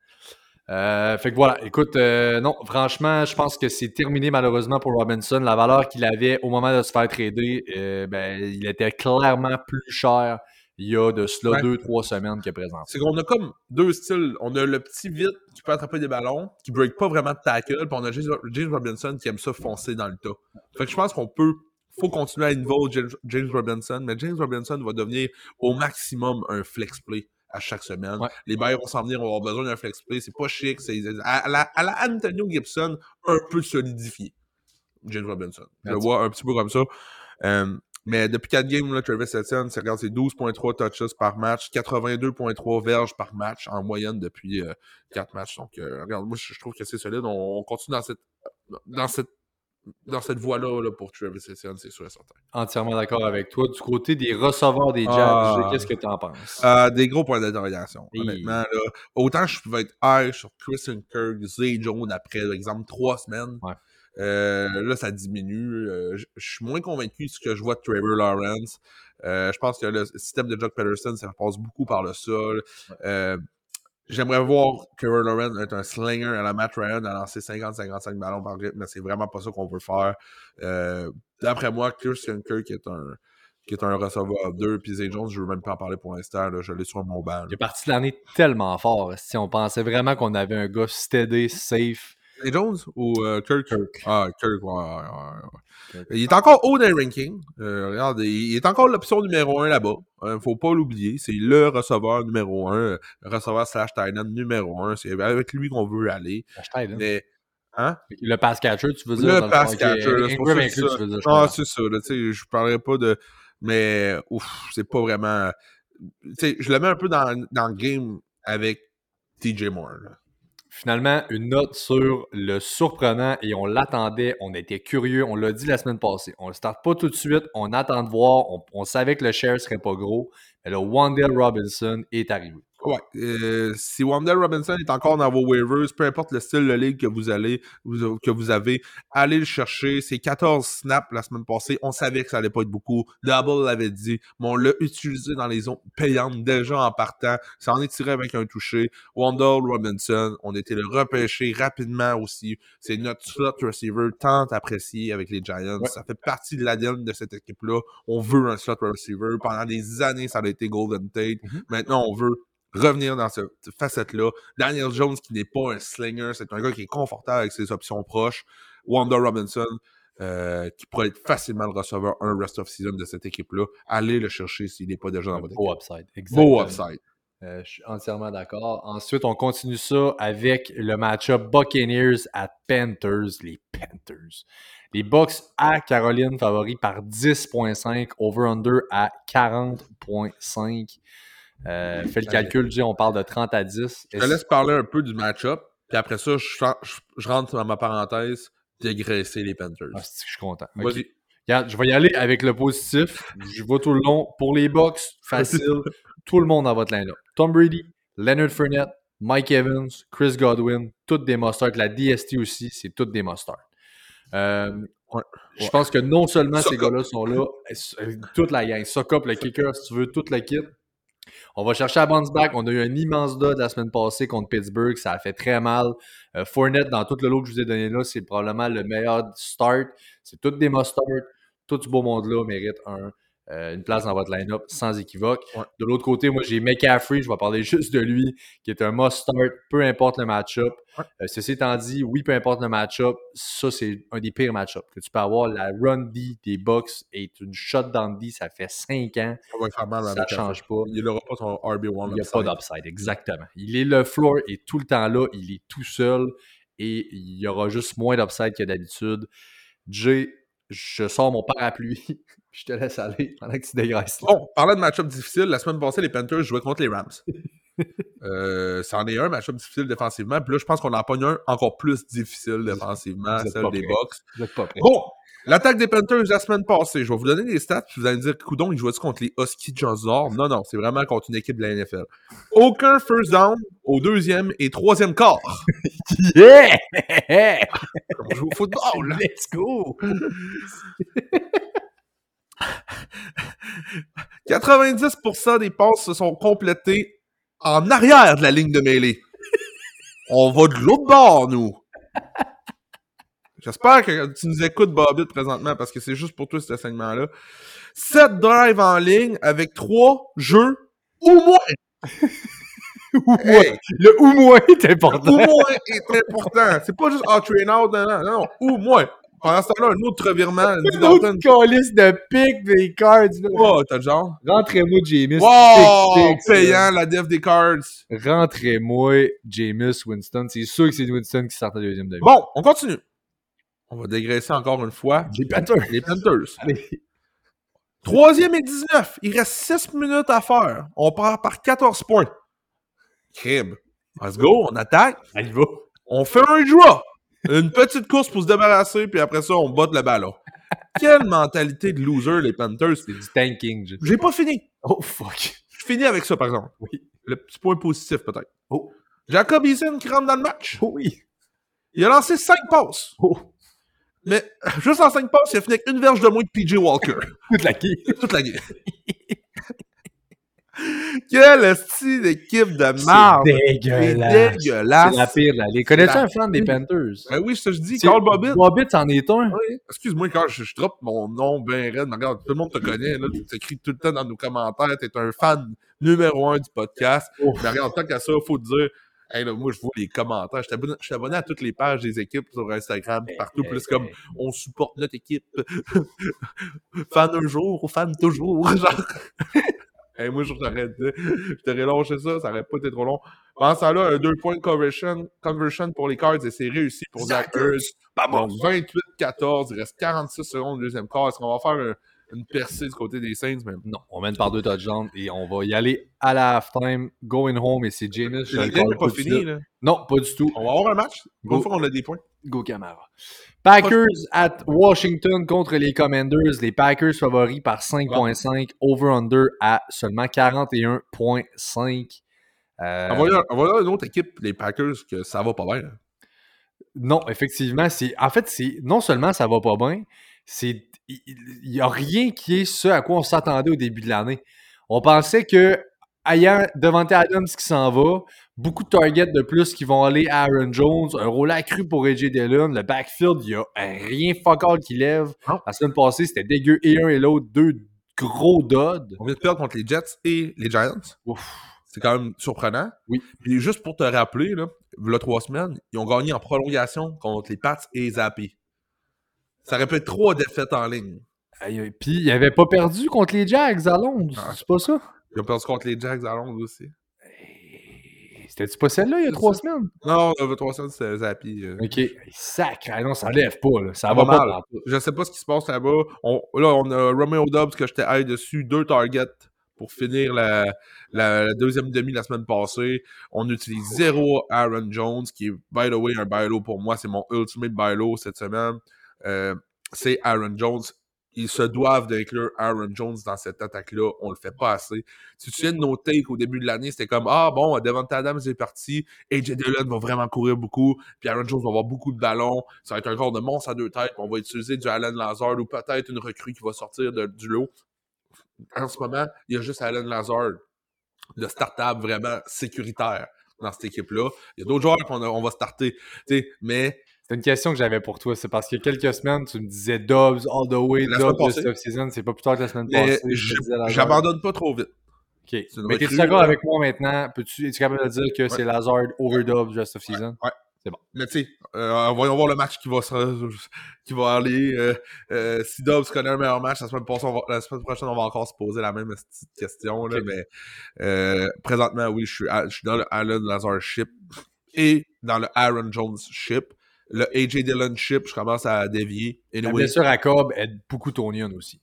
Euh, fait que voilà, écoute, euh, non, franchement, je pense que c'est terminé malheureusement pour Robinson. La valeur qu'il avait au moment de se faire trader, ben, il était clairement plus cher il y a de cela Ouais. deux, trois semaines que présent. C'est qu'on a comme deux styles. On a le petit vite qui peut attraper des ballons, qui break pas vraiment de tackle, puis on a James Robinson qui aime ça foncer dans le tas. Fait que je pense qu'on peut, faut continuer à involve James, Robinson, mais James Robinson va devenir au maximum un flex play à chaque semaine. Ouais. Les bailleurs vont s'en venir, on va avoir besoin d'un flex play. C'est pas chic, c'est à, la, à la Antonio Gibson, un peu solidifié. James Robinson. Je le vois un petit peu comme ça. Euh, mais depuis 4 games, là, Travis Etienne, c'est regarde, c'est 12.3 touches par match, 82.3 verges par match en moyenne depuis 4 matchs. Donc, euh, regarde, moi, je, trouve que c'est solide. On, on continue dans cette, dans cette, dans cette voie-là là, pour Travis Etienne, c'est sûr et certain. Entièrement d'accord avec toi. Du côté des receveurs des Jags, Ah. qu'est-ce que tu en penses? Euh, des gros points d'interrogation. Honnêtement, là, autant je pouvais être high sur Christian Kirk, Zay Jones après, par exemple, 3 semaines. Ouais. Euh, là, ça diminue. Euh, je suis moins convaincu de ce que je vois de Trevor Lawrence. Euh, je pense que le système de Jock Peterson, ça passe beaucoup par le sol. J'aimerais voir Trevor Lawrence être un slinger à la Matt Ryan à lancer 50-55 ballons par rythme, mais c'est vraiment pas ça qu'on veut faire. D'après moi, Christian Kirk est un qui est un receveur 2, puis Zay Jones, je veux même pas en parler pour l'instant, je l'ai sur mon banc. Il est parti l'année tellement fort. Si on pensait vraiment qu'on avait un gars steady, safe. Jones ou euh, Kirk? Kirk. Ah, Kirk, ouais, ouais, ouais, ouais. Kirk. Il est encore haut dans les rankings. Euh, regarde, il est encore l'option numéro 1 là-bas. Euh, faut pas l'oublier. C'est le receveur numéro 1, le receveur slash end numéro 1. C'est avec lui qu'on veut aller. Mais, hein? Le pass catcher, tu veux dire? Le pass catcher, là, c'est ça tu veux dire. Ah, c'est ça. Là, je parlerai pas de. Mais, ouf, c'est pas vraiment. Je le mets un peu dans, dans le game avec TJ Moore. là. Finalement, une note sur le surprenant et on l'attendait, on était curieux, on l'a dit la semaine passée. On ne le starte pas tout de suite, on attend de voir, on, savait que le share serait pas gros, mais le Wandale Robinson est arrivé. Ouais. euh, si Wandale Robinson est encore dans vos waivers, peu importe le style de ligue que vous allez, vous- que vous avez, allez le chercher. C'est 14 snaps la semaine passée. On savait que ça allait pas être beaucoup. Double l'avait dit, mais on l'a utilisé dans les zones payantes déjà en partant. Ça en est tiré avec un touché. Wandale Robinson, on était le repêcher rapidement aussi. C'est notre slot receiver tant apprécié avec les Giants. Ouais. Ça fait partie de l'ADN de cette équipe-là. On veut un slot receiver. Pendant des années, ça a été Golden Tate. Mhm. Maintenant, on veut revenir dans cette facette-là. Daniel Jones, qui n'est pas un slinger, c'est un gars qui est confortable avec ses options proches. Wanda Robinson, euh, qui pourrait être facilement le receveur un rest of season de cette équipe-là. Allez le chercher s'il n'est pas déjà dans votre équipe. Beau upside. Exactement. Beau upside. Euh, je suis entièrement d'accord. Ensuite, on continue ça avec le match-up Buccaneers à Panthers. Les Panthers. Les Bucks à Caroline, favoris par 10.5. Over-under à 40.5. Euh, fais le calcul, Jay, on parle de 30 à 10. Je te laisse parler un peu du match-up, puis après ça, je, je- je rentre dans ma parenthèse dégraisser les Panthers. Ah, je suis content. Regarde, je vais y aller avec le positif. Je vais tout le long. Pour les Bucks, facile. *laughs* tout le monde dans votre line-up. Tom Brady, Leonard Fournette, Mike Evans, Chris Godwin, toutes des mustards. La DST aussi, c'est toutes des mustards. Euh, Ouais. Je pense que non seulement ces gars-là sont là, toute la gang, Suck up, le kicker, si tu veux, toute la kit. On va chercher à bounce back. On a eu un immense dot la semaine passée contre Pittsburgh. Ça a fait très mal. Euh, Fournette, dans tout le lot que je vous ai donné là, c'est probablement le meilleur start. C'est toutes des mustards. Tout ce beau monde-là mérite un, euh, une place dans votre line-up sans équivoque. Ouais. De l'autre côté, moi, j'ai McCaffrey. Je vais parler *laughs* juste de lui, qui est un must-start, peu importe le match-up. Ouais. Euh, ceci étant dit, oui, peu importe le match-up, ça, c'est un des pires match-ups que tu peux avoir. La run D des Bucks est une shutdown D. Ça fait 5 ans. Ça mal avec change pas. Il n'aura pas son RB1. Il n'y a pas d'upside, exactement. Il est le floor est tout le temps là, il est tout seul et il y aura juste moins d'upside que d'habitude. Jay, je sors mon parapluie, *laughs* puis je te laisse aller *laughs* pendant que tu dégraisses. Bon, parlant de match-up difficile, la semaine passée, les Panthers jouaient contre les Rams. *laughs* euh, c'en est un match-up difficile défensivement. Puis là, je pense qu'on en pogne un encore plus difficile défensivement, celle des. Bucks. Bon, l'attaque des Panthers la semaine passée. Je vais vous donner des stats, puis vous allez me dire, Coudon, il jouait contre les Huskies de Nord? Non, non, c'est vraiment contre une équipe de la NFL. Aucun first down au deuxième et troisième quart. *laughs* Yeah! On joue au football. *laughs* Let's go! 90% des passes se sont complétées en arrière de la ligne de mêlée. On va de l'autre bord, nous. J'espère que tu nous écoutes, Bobbitt, présentement, parce que c'est juste pour toi, cet enseignement-là. 7 drives en ligne avec 3 jeux *laughs* ou moins. Hey, Le ou moins est important. ou moins est important. C'est pas juste « Ah, train out », non, non, non, ou moins. Pendant ce temps-là, un autre revirement. Une autre calice de pique des cards. Oh, t'as le genre. Rentrez-moi, Jameis. Wow! Pick, pick, Payant la def des cards. Rentrez-moi, Jameis, Winston. C'est sûr que c'est Winston qui sort en deuxième demi. Bon, on continue. On va dégraisser encore une fois Les Panthers. les Panthers. *laughs* Allez. Troisième et 19. Il reste 6 minutes à faire. On part par 14 points. Crib. Let's go, on attaque. Allez, va. On fait un draw. Une petite course pour se débarrasser, puis après ça, on botte le ballon. Quelle mentalité de loser, les Panthers. C'est du tanking. J'ai pas fini. Oh, fuck. Je finis avec ça, par exemple. Oui. Le petit point positif, peut-être. Oh. Jacob Eason qui rentre dans le match. Oh oui. Il a lancé 5 passes. Oh. Mais juste en 5 passes, il a fini avec une verge de moins que PJ Walker. *laughs* Toute la game. *laughs* Toute la game. Quelle style d'équipe de merde! C'est dégueulasse. C'est la pire la ligue. Connais-tu un fan des. Panthers? Ben oui, je te dis, Carl Bobbitt. Bobbitt en est un. Oui. Excuse-moi quand je, je drop mon nom bien raide, mais regarde, tout le monde te connaît, là, tu t'écris tout le temps dans nos commentaires, t'es un fan numéro un du podcast. Mais regarde, tant qu'à ça, faut te dire, hey, là, moi je vois les commentaires, je suis abonné, à toutes les pages des équipes sur Instagram, partout, plus comme on supporte notre équipe. *laughs* fan un jour ou fan toujours. *laughs* Genre. *laughs* Moi, je t'aurais je lâché ça, ça aurait pas été trop long. Pendant ce temps-là, un deux points conversion, conversion pour les Cards et c'est réussi pour Zach. Bon, 28-14, il reste 46 secondes deuxième quart. Est-ce qu'on va faire un- une percée du côté des Saints? Mais Non, on mène par deux touchdowns et on va y aller à la halftime, going home et c'est la le n'est pas. Là. Non, pas du tout. On va avoir un match. Go. Fois qu'on a des points. Go Camara. Packers at Washington contre les Commanders. Les Packers favoris par 5.5. Over-under à seulement 41.5. Euh, Envoyez envoyez une autre équipe, les Packers, que ça va pas bien. là. Non, effectivement, c'est en fait c'est non seulement ça va pas bien, c'est il n'y a rien qui est ce à quoi on s'attendait au début de l'année. On pensait que ayant Devante Adams qui s'en va, beaucoup de targets de plus qui vont aller à Aaron Jones, un rôle accru pour AJ Dillon, le backfield, il y a rien fuck all qui lève. Non. La semaine passée, c'était dégueu et un et l'autre, deux gros dods. On vient de perdre contre les Jets et les Giants. Ouf. C'est quand même surprenant. Oui. Puis juste pour te rappeler, là, il y a trois semaines, ils ont gagné en prolongation contre les Pats et les Zappy. Ça aurait pu être trois défaites en ligne. Puis il avait pas perdu contre les Jags à Londres, Ah. c'est pas ça? Ils ont perdu contre les Jags à Londres aussi. C'était-tu pas celle-là il y a trois semaines? Non, il y avait trois semaines, c'était Zappy. euh. Ok. Sacré, non, ça lève pas, là. Ça Ça va va pas mal. pantoute. Je sais pas ce qui se passe là-bas. On- là, on a Romeo Dobbs que j'étais high dessus, deux targets pour finir la, la- la deuxième demi la semaine passée. On utilise zéro Aaron Jones, qui est, by the way, un buy low pour moi. C'est mon ultimate buy low cette semaine. Euh, c'est Aaron Jones. Ils se doivent d'inclure Aaron Jones dans cette attaque-là. On le fait pas assez. Si tu te souviens de nos takes au début de l'année, c'était comme Ah bon, Devante Adams est parti, AJ Dillon va vraiment courir beaucoup, puis Aaron Jones va avoir beaucoup de ballons. Ça va être un corps de monstre à deux têtes. On va utiliser du Alan Lazard ou peut-être une recrue qui va sortir de- du lot. En ce moment, il y a juste Alan Lazard, le startable vraiment sécuritaire dans cette équipe-là. Il y a d'autres joueurs qu'on va starter. Mais C'est une question que j'avais pour toi. C'est parce qu'il y a quelques semaines, tu me disais Dobbs all the way, Dobbs passée. off-season. C'est pas plus tard que la semaine mais passée. Lazard. j'abandonne pas trop vite. Ok. Mais t'es-tu d'accord avec moi maintenant? Peux-tu, es-tu capable de dire que c'est Lazard over Dobbs rest of season? Mais tu sais, euh, voyons voir le match qui va, se- qui va aller. euh, euh, si Dobbs connaît un meilleur match, la semaine, passée, on va- la semaine prochaine, on va encore se poser la même petite question. Là. Mais présentement, oui, je suis, à- je suis dans le Allen Lazar ship et dans le Aaron Jones ship. Le AJ Dillon ship, je commence à dévier. La Anyway. blessure à Cobb aide beaucoup Tonian aussi.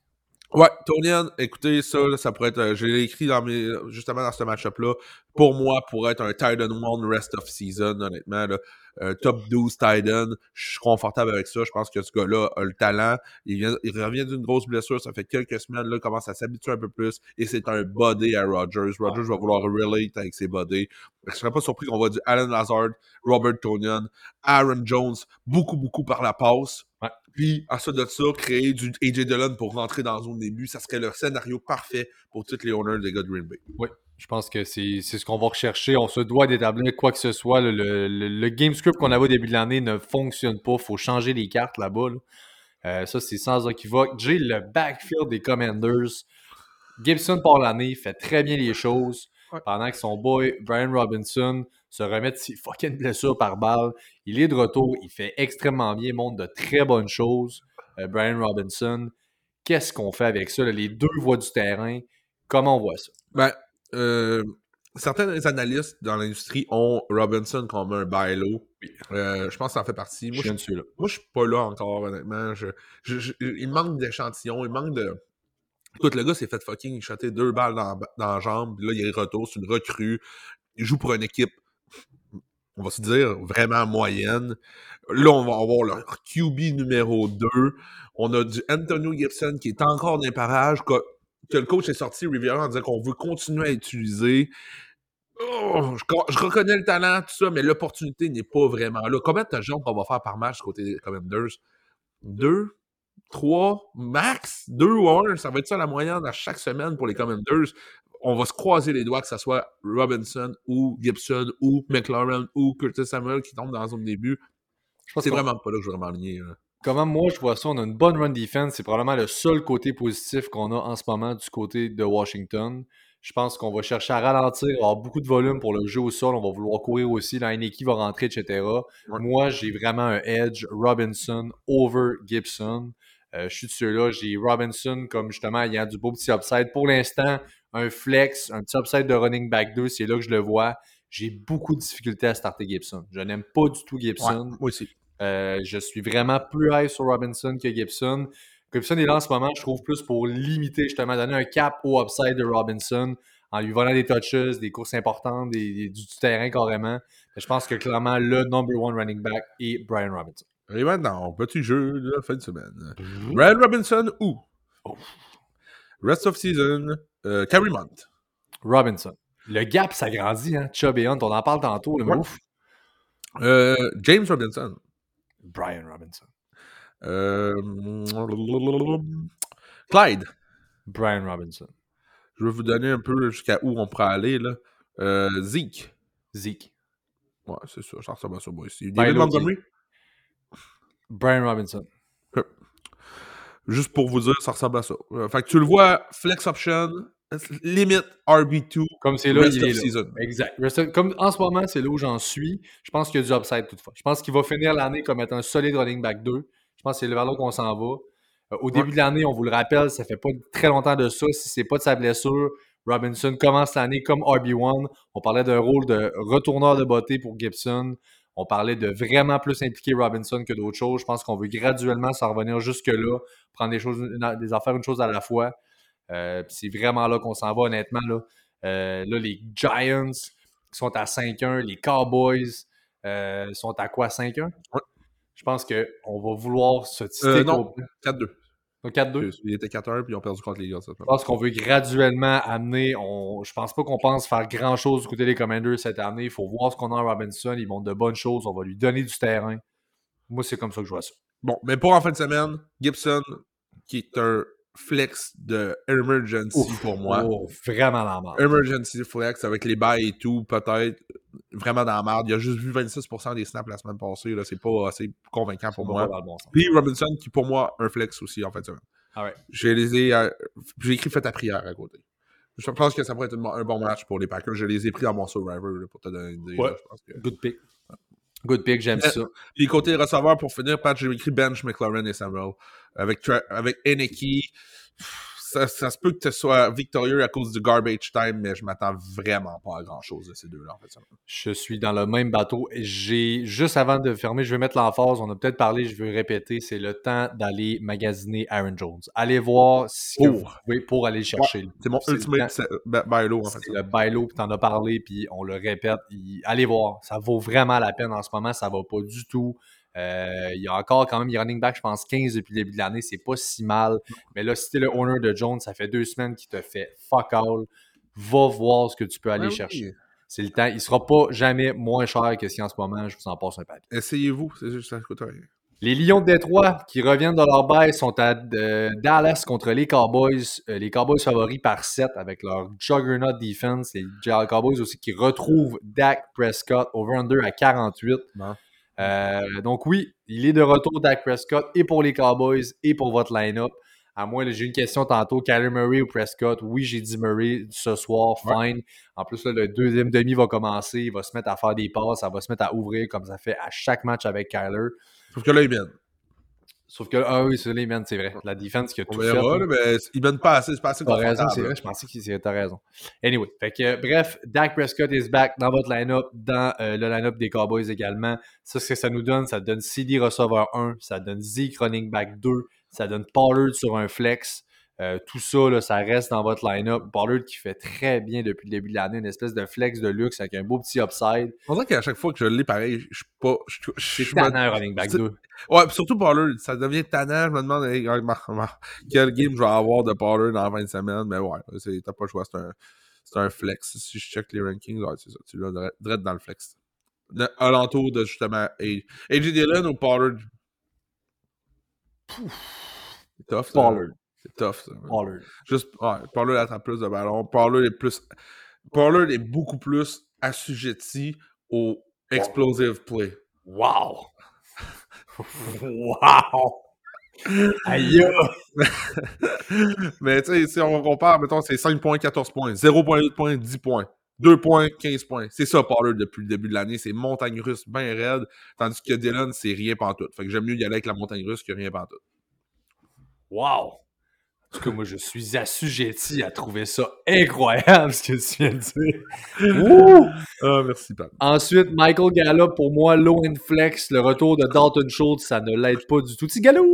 Ouais, Tonian, écoutez, ça, ça pourrait être. euh, je l'ai écrit dans mes, justement dans ce match-up-là. Pour moi, pour être un Titan One rest of season, honnêtement, là, euh, top 12 Titan, je suis confortable avec ça. Je pense que ce gars-là a le talent. Il, vient, il revient d'une grosse blessure. Ça fait quelques semaines, là, il commence à s'habituer un peu plus. Et c'est un body à Rodgers. Rodgers va vouloir relate avec ses bodies. Je serais pas surpris qu'on voit du Alan Lazard, Robert Tonian, Aaron Jones, beaucoup, beaucoup par la passe. Puis, à ça de ça, créer du AJ Dillon pour rentrer dans la zone début, ça serait le scénario parfait pour tous les owners des gars de Green Bay. Je pense que c'est ce qu'on va rechercher. On se doit d'établir quoi que ce soit. Le, le- le- game script qu'on avait au début de l'année ne fonctionne pas. Il faut changer les cartes là-bas. là. Euh, ça, c'est sans équivoque. J'ai le backfield des Commanders. Gibson, par l'année, fait très bien les choses. Pendant que son boy, Brian Robinson, se remet de ses fucking blessures par balle. Il est de retour. Il fait extrêmement bien. Il montre de très bonnes choses. Euh, Brian Robinson. Qu'est-ce qu'on fait avec ça? là? Les deux voies du terrain? Comment on voit ça? Ben, euh, certains analystes dans l'industrie ont Robinson comme un buy low. Euh, je pense que ça en fait partie. Moi, Je là. moi, je suis pas là encore, honnêtement. Je, je- je- il manque d'échantillons, il manque de. Écoute, le gars s'est fait fucking shotter deux balles dans, dans la jambe. Là, il est retour, c'est une recrue. Il joue pour une équipe, on va se dire, vraiment moyenne. Là, on va avoir le QB numéro 2. On a du Antonio Gibson qui est encore dans les parages, que, que le coach est sorti, Riviera, en disant qu'on veut continuer à utiliser. Oh, je, co- je reconnais le talent, tout ça, mais l'opportunité n'est pas vraiment là. Combien de touchdowns qu'on va faire par match côté des Commanders? deux, trois, max, deux ou un? Ça va être ça la moyenne à chaque semaine pour les Commanders. On va se croiser les doigts que ce soit Robinson ou Gibson ou McLaurin ou Curtis Samuel qui tombe dans la zone début. Je pense C'est vraiment pas là que je veux m'aligner. Comment moi je vois ça, on a une bonne run defense. C'est probablement le seul côté positif qu'on a en ce moment du côté de Washington. Je pense qu'on va chercher à ralentir, avoir beaucoup de volume pour le jeu au sol. On va vouloir courir aussi. La Heineke va rentrer, etc. Moi, j'ai vraiment un edge Robinson over Gibson. Euh, je suis de ceux-là. J'ai Robinson comme justement ayant du beau petit upside. Pour l'instant, un flex, un petit upside de running back 2, c'est là que je le vois. J'ai beaucoup de difficultés à starter Gibson. Je n'aime pas du tout Gibson. Moi aussi. Euh, je suis vraiment plus high sur Robinson que Gibson. Gibson est là en ce moment, je trouve, plus pour limiter, justement, donner un cap au upside de Robinson en lui volant des touches, des courses importantes, des, des- du, terrain carrément. Je pense que clairement, le number one running back est Brian Robinson. Et maintenant, petit jeu de la fin de semaine? Brad Robinson ou Rest of Season, euh, Carrie Mont. Robinson. Le gap s'agrandit, hein? Chubb et Hunt, on en parle tantôt, mais Ouais. ouf. Euh, James Robinson. Brian Robinson. Euh, Clyde. Brian Robinson. Je vais vous donner un peu jusqu'à où on pourrait aller. Là. Euh, Zeke. Zeke. Ouais, c'est ça. Ça ressemble à ça, moi. Ben, David Montgomery. Brian Robinson. Juste pour vous dire, ça ressemble à ça. Euh, fait que tu le vois, flex option, limite RB2, Comme c'est là, rest il est là. season. Exact. Comme en ce moment, c'est là où j'en suis. Je pense qu'il y a du upside toutefois. Je pense qu'il va finir l'année comme étant un solide running back 2. Je pense que c'est vers là qu'on s'en va. Euh, au début de l'année, on vous le rappelle, ça fait pas très longtemps de ça. Si c'est pas de sa blessure, Robinson commence l'année comme RB1. On parlait d'un rôle de retourneur de beauté pour Gibson. On parlait de vraiment plus impliquer Robinson que d'autres choses. Je pense qu'on veut graduellement s'en revenir jusque-là, prendre des choses, des affaires une chose à la fois. Euh, c'est vraiment là qu'on s'en va, honnêtement. Là. Euh, là, les Giants qui sont à 5-1, les Cowboys euh, sont à quoi 5-1? Ouais. Je pense qu'on va vouloir se titer non, 4-2. Au 4-2. Il était 4-1 puis ils ont perdu contre les gars. cette Je pense qu'on veut graduellement amener. On, je pense pas qu'on pense faire grand chose du côté des Commanders cette année. Il faut voir ce qu'on a en Robinson. Il montre de bonnes choses. On va lui donner du terrain. Moi, c'est comme ça que je vois ça. Bon, mais pour en fin de semaine, Gibson, qui est un flex de emergency Ouf. pour moi. Oh, vraiment dans la merde. Emergency flex avec les bails et tout, peut-être vraiment dans la merde. Il a juste vu 26% des snaps la semaine passée. Là, c'est pas assez convaincant pour moi. bon. Puis Robinson, qui pour moi, un flex aussi en semaine. Alright. J'ai les ai, euh, j'ai écrit Faites ta prière à côté. Je pense que ça pourrait être un bon match pour les Packers. Je les ai pris dans mon Survivor là, pour te donner une idée. Ouais. là, je pense que- Good pick. Good pick, j'aime Euh, ça. Puis côté receveur, pour finir, Pat, j'ai écrit Bench, McLaren et Samuel. Avec, avec Eneki, ça, ça se peut que tu sois victorieux à cause du garbage time, mais je m'attends vraiment pas à grand-chose de ces deux-là, en fait. Je suis dans le même bateau. J'ai juste avant de fermer, je vais mettre l'emphase. On a peut-être parlé, je veux répéter, c'est le temps d'aller magasiner Aaron Jones. Allez voir que Pour. vous pouvez pour aller le chercher. C'est mon ultimate temps. c'est- ba- buy low, en fait. Le bailo, puis t'en as parlé, puis on le répète. il- Allez voir, ça vaut vraiment la peine en ce moment, ça va pas du tout. Euh, il y a encore quand même, il running back, je pense 15 depuis le début de l'année, c'est pas si mal. Mais là, si t'es le owner de Jones, ça fait deux semaines qu'il te fait fuck all. Va voir ce que tu peux aller oui. chercher. C'est le temps. Il sera pas jamais moins cher que si en ce moment, je vous en passe un papier. Essayez-vous, c'est juste ça coûte rien. Les Lions de Détroit qui reviennent de leur bail sont à euh, Dallas contre les Cowboys. Euh, les Cowboys favoris par 7 avec leur juggernaut defense. Les Cowboys aussi qui retrouvent Dak Prescott over-under à 48. Bon. Euh, donc oui, il est de retour Dak Prescott et pour les Cowboys et pour votre line-up. À moi, là, j'ai une question tantôt. Kyler Murray ou Prescott? Oui, j'ai dit Murray ce soir. Fine. En plus, là, le deuxième demi va commencer. Il va se mettre à faire des passes. Ça va se mettre à ouvrir comme ça fait à chaque match avec Kyler. Sauf que là, ils mènent. Sauf que, ah oui, c'est les men, c'est vrai. La défense qui a On tout fait. verra, là. là, mais ils mènent pas assez, c'est pas assez T'as raison, c'est vrai, je pensais que t'as raison. Anyway, fait que, bref, Dak Prescott is back dans votre line-up, dans euh, le line-up des Cowboys également. Ça, ce que ça nous donne, ça donne CD receveur 1, ça donne Zeke running back 2, ça donne Pollard sur un flex. Euh, tout ça, là, ça reste dans votre line-up. Pollard qui fait très bien depuis le début de l'année, une espèce de flex de luxe avec un beau petit upside. On dirait qu'à chaque fois que je l'ai pareil, je suis pas. C'est me- tannant, running back c'est- 2. Ouais, surtout Pollard, ça devient tannant. Je me demande hey, quel game je vais avoir de Pollard dans la fin de semaine. Mais ouais, t'as pas le choix, c'est un, un flex. Si je check les rankings, ouais, c'est ça. Tu l'as direct- dans le flex. De- alentour de justement AJ Dillon ou Pollard. C'est tough. Pollard. C'est tough, ça. Pollard. Juste, ouais, Pollard attrape plus de ballons. Pollard est plus. Pollard est beaucoup plus assujetti au explosive play. Wow! *laughs* wow! Aïe! *laughs* Mais tu sais, si on compare, mettons, c'est 5 points, 14 points, 0.8 points, 10 points, 2 points, 15 points. C'est ça, Pollard, depuis le début de l'année. C'est montagne russe bien raide, tandis que Dylan, c'est rien pantoute. Fait que j'aime mieux y aller avec la montagne russe que rien pantoute. Wow! En tout cas, moi, je suis assujetti à trouver ça incroyable, ce que tu viens de dire. Ouh! Ah, merci, Pat. Ensuite, Michael Gallup, pour moi, low and flex. Le retour de Dalton Schultz, ça ne l'aide pas du tout. Petit Gallup!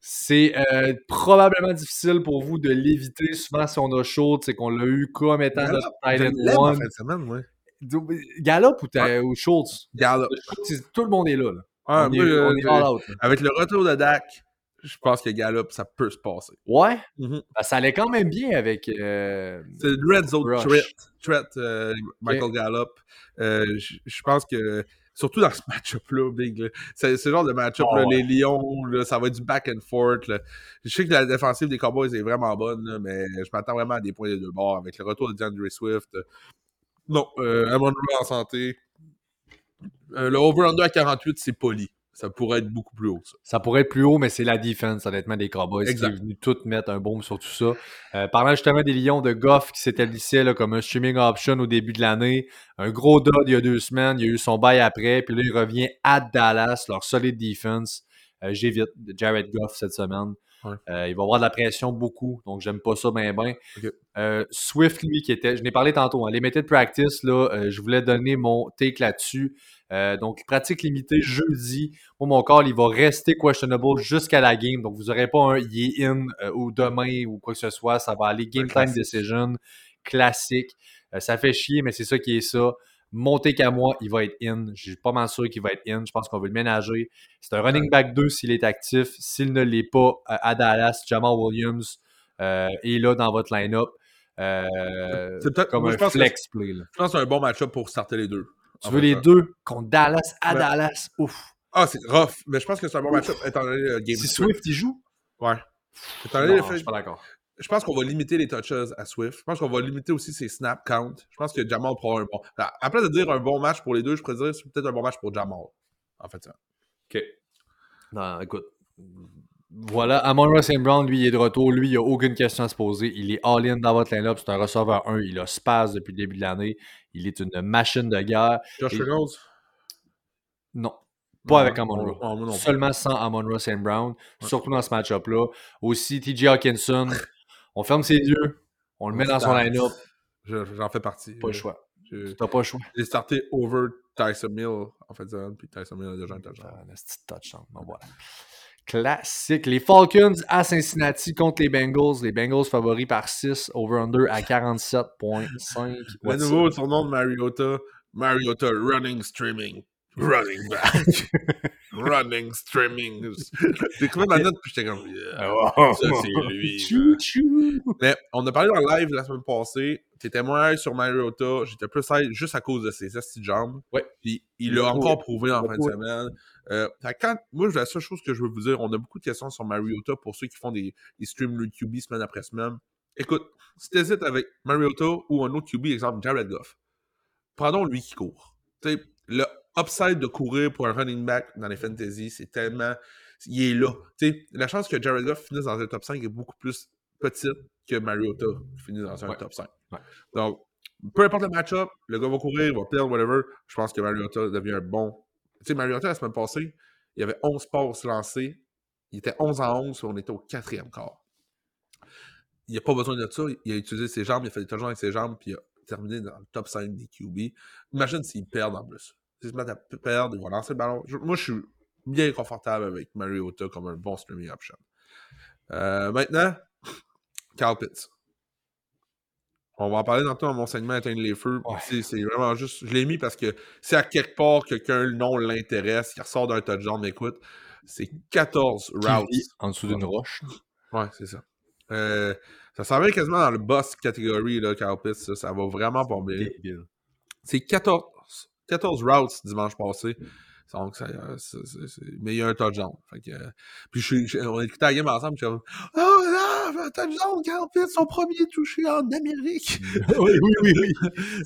C'est euh, probablement difficile pour vous de l'éviter. Souvent, si on a Schultz, c'est qu'on l'a eu comme étant notre tight end en one. fin de semaine, ouais. Gallup ou, Schultz? Gallup. Tout le monde est là. là. Ah, on, moi, est, euh, on est all out. là. Avec le retour de Dak, je pense que Gallup, ça peut se passer. Ouais? Mhm. Ben, ça allait quand même bien avec. euh, C'est le Red Zone threat, threat euh, Michael Gallup. Euh, je pense que, surtout dans ce *laughs* match-up-là, Big, c'est ce genre de match-up, Oh, ouais. les Lions, là, ça va être du back and forth. là. Je sais que la défensive des Cowboys est vraiment bonne, là, mais je m'attends vraiment à des points des deux bords avec le retour de DeAndre Swift. Non, euh, Amon en santé. Le over-under à 48, c'est poli. Ça pourrait être beaucoup plus haut, ça. Ça pourrait être plus haut, mais c'est la defense, honnêtement, des Cowboys Exact. qui est venu tout mettre un bombe sur tout ça. Euh, parlant justement des Lions de Goff qui s'établissait là, comme un streaming option au début de l'année. Un gros dod il y a deux semaines. Il y a eu son bail après. Puis là, il revient à Dallas, leur solide defense. Euh, J'évite Jared Goff cette semaine. Ouais. Euh, il va avoir de la pression beaucoup, donc j'aime pas ça bien bien. Ok. Euh, Swift, lui, qui était, je n'ai parlé tantôt, hein, les méthodes de practice, là, euh, je voulais donner mon take là-dessus. Euh, donc, pratique limitée jeudi. Moi, mon call, il va rester questionable jusqu'à la game. Donc, vous n'aurez pas un il est in euh, ou demain ou quoi que ce soit. Ça va aller game time decision classique. Euh, ça fait chier, mais c'est ça qui est ça. Monter qu'à moi, il va être in. Je suis pas mal sûr qu'il va être in. Je pense qu'on va le ménager. C'est un running back 2 s'il est actif. S'il ne l'est pas, à Dallas, Jamal Williams est là dans votre line-up. C'est peut-être- comme moi, un je pense que- flex play. là. Je pense que c'est un bon match-up pour starter les deux. Tu veux fait, les deux contre Dallas à. Dallas? Ouf. Ah, c'est rough, mais je pense que c'est un bon match-up étant donné le game Si. Swift, il joue? Ouais. Étant donné le Non, je fait- suis pas d'accord. je pense qu'on va limiter les touches à Swift. Je pense qu'on va limiter aussi ses snap count. Je pense que Jamal prend un bon. Place de dire un bon match pour les deux, je pourrais dire c'est peut-être un bon match pour Jamal. En fait, ça. OK. Non, écoute. Voilà, Amon Ross Brown, lui, il est de retour. Lui, il n'y a aucune question à se poser. Il est all-in dans votre line-up. C'est un receveur 1. Il a space depuis le début de l'année. Il est une machine de guerre. Josh Et- Reynolds? Non. Pas avec Amon plus. Seulement sans Amon Ross Brown. Surtout dans ce match-up-là. Aussi, TJ Hawkinson. on ferme ses yeux. On le met dans son line-up. Je- J'en fais partie. Pas le choix. T'as pas le choix. J'ai starté over Tyson Mill en fait, puis Tyson Mill a déjà un touchdown. Ah, un petit touchdown. Bon, voilà. Classique. Les Falcons à Cincinnati contre les Bengals. Les Bengals favoris par 6, over-under à 47,5. *laughs* Le What's nouveau up? surnom de Mariota, Mariota Running Streaming. Running back. *laughs* running Streaming. J'ai trouvé ma note, puis j'étais comme, yeah, ça c'est *laughs* lui. Mais on a parlé le live la semaine passée. T'étais moins high sur Mariota. J'étais plus high juste à cause de ses esti de jambes. Ouais. Puis il l'a encore prouvé en fin de semaine. Euh, quand, moi, la seule chose que je veux vous dire, on a beaucoup de questions sur Mariota pour ceux qui font des, des streams le QB semaine après semaine. Écoute, si t'hésites avec Mariota ou un autre QB, exemple Jared Goff, prenons lui qui court. Tu sais, le upside de courir pour un running back dans les fantasy, c'est tellement. Il est là. Tu sais, la chance que Jared Goff finisse dans un top 5 est beaucoup plus petite que Mariota finisse dans un Ouais. top 5. Ouais. Donc, peu importe le match-up, le gars va courir, il va perdre, whatever. Je pense que Mariota devient un bon. Tu sais, Mariota, la semaine passée, il y avait 11 passes lancées. Il était 11 en 11, et on était au quatrième quart. Il n'a pas besoin de ça. Il a utilisé ses jambes, il a fait des touchdowns avec ses jambes, puis il a terminé dans le top 5 des QB. Imagine s'ils perdent en plus. Se mettent à perdre, ils vont lancer le ballon. Je- moi, je suis bien confortable avec Mariota comme un bon streaming option. Euh, maintenant, Carl Pitts. On va en parler dans mon segment Éteindre les feux. Ouais. C'est vraiment juste. Je l'ai mis parce que si à quelque part quelqu'un le nom l'intéresse, il ressort d'un touchdown, écoute, c'est 14 Qui routes. en dessous d'une roche. Ouais, c'est ça. Euh, ça s'en vient quasiment dans le boss catégorie, là, Carl Pitts. Ça, ça va vraiment pas bien. C'est 14, 14 routes dimanche passé. Donc, ça, euh, mais il y a un touchdown. Fait que, euh, puis je, suis- je- on écoutait la game ensemble, je suis comme Oh là, un touchdown, Carl Pitts, son premier touché en Amérique. *laughs* oui, oui, oui, oui.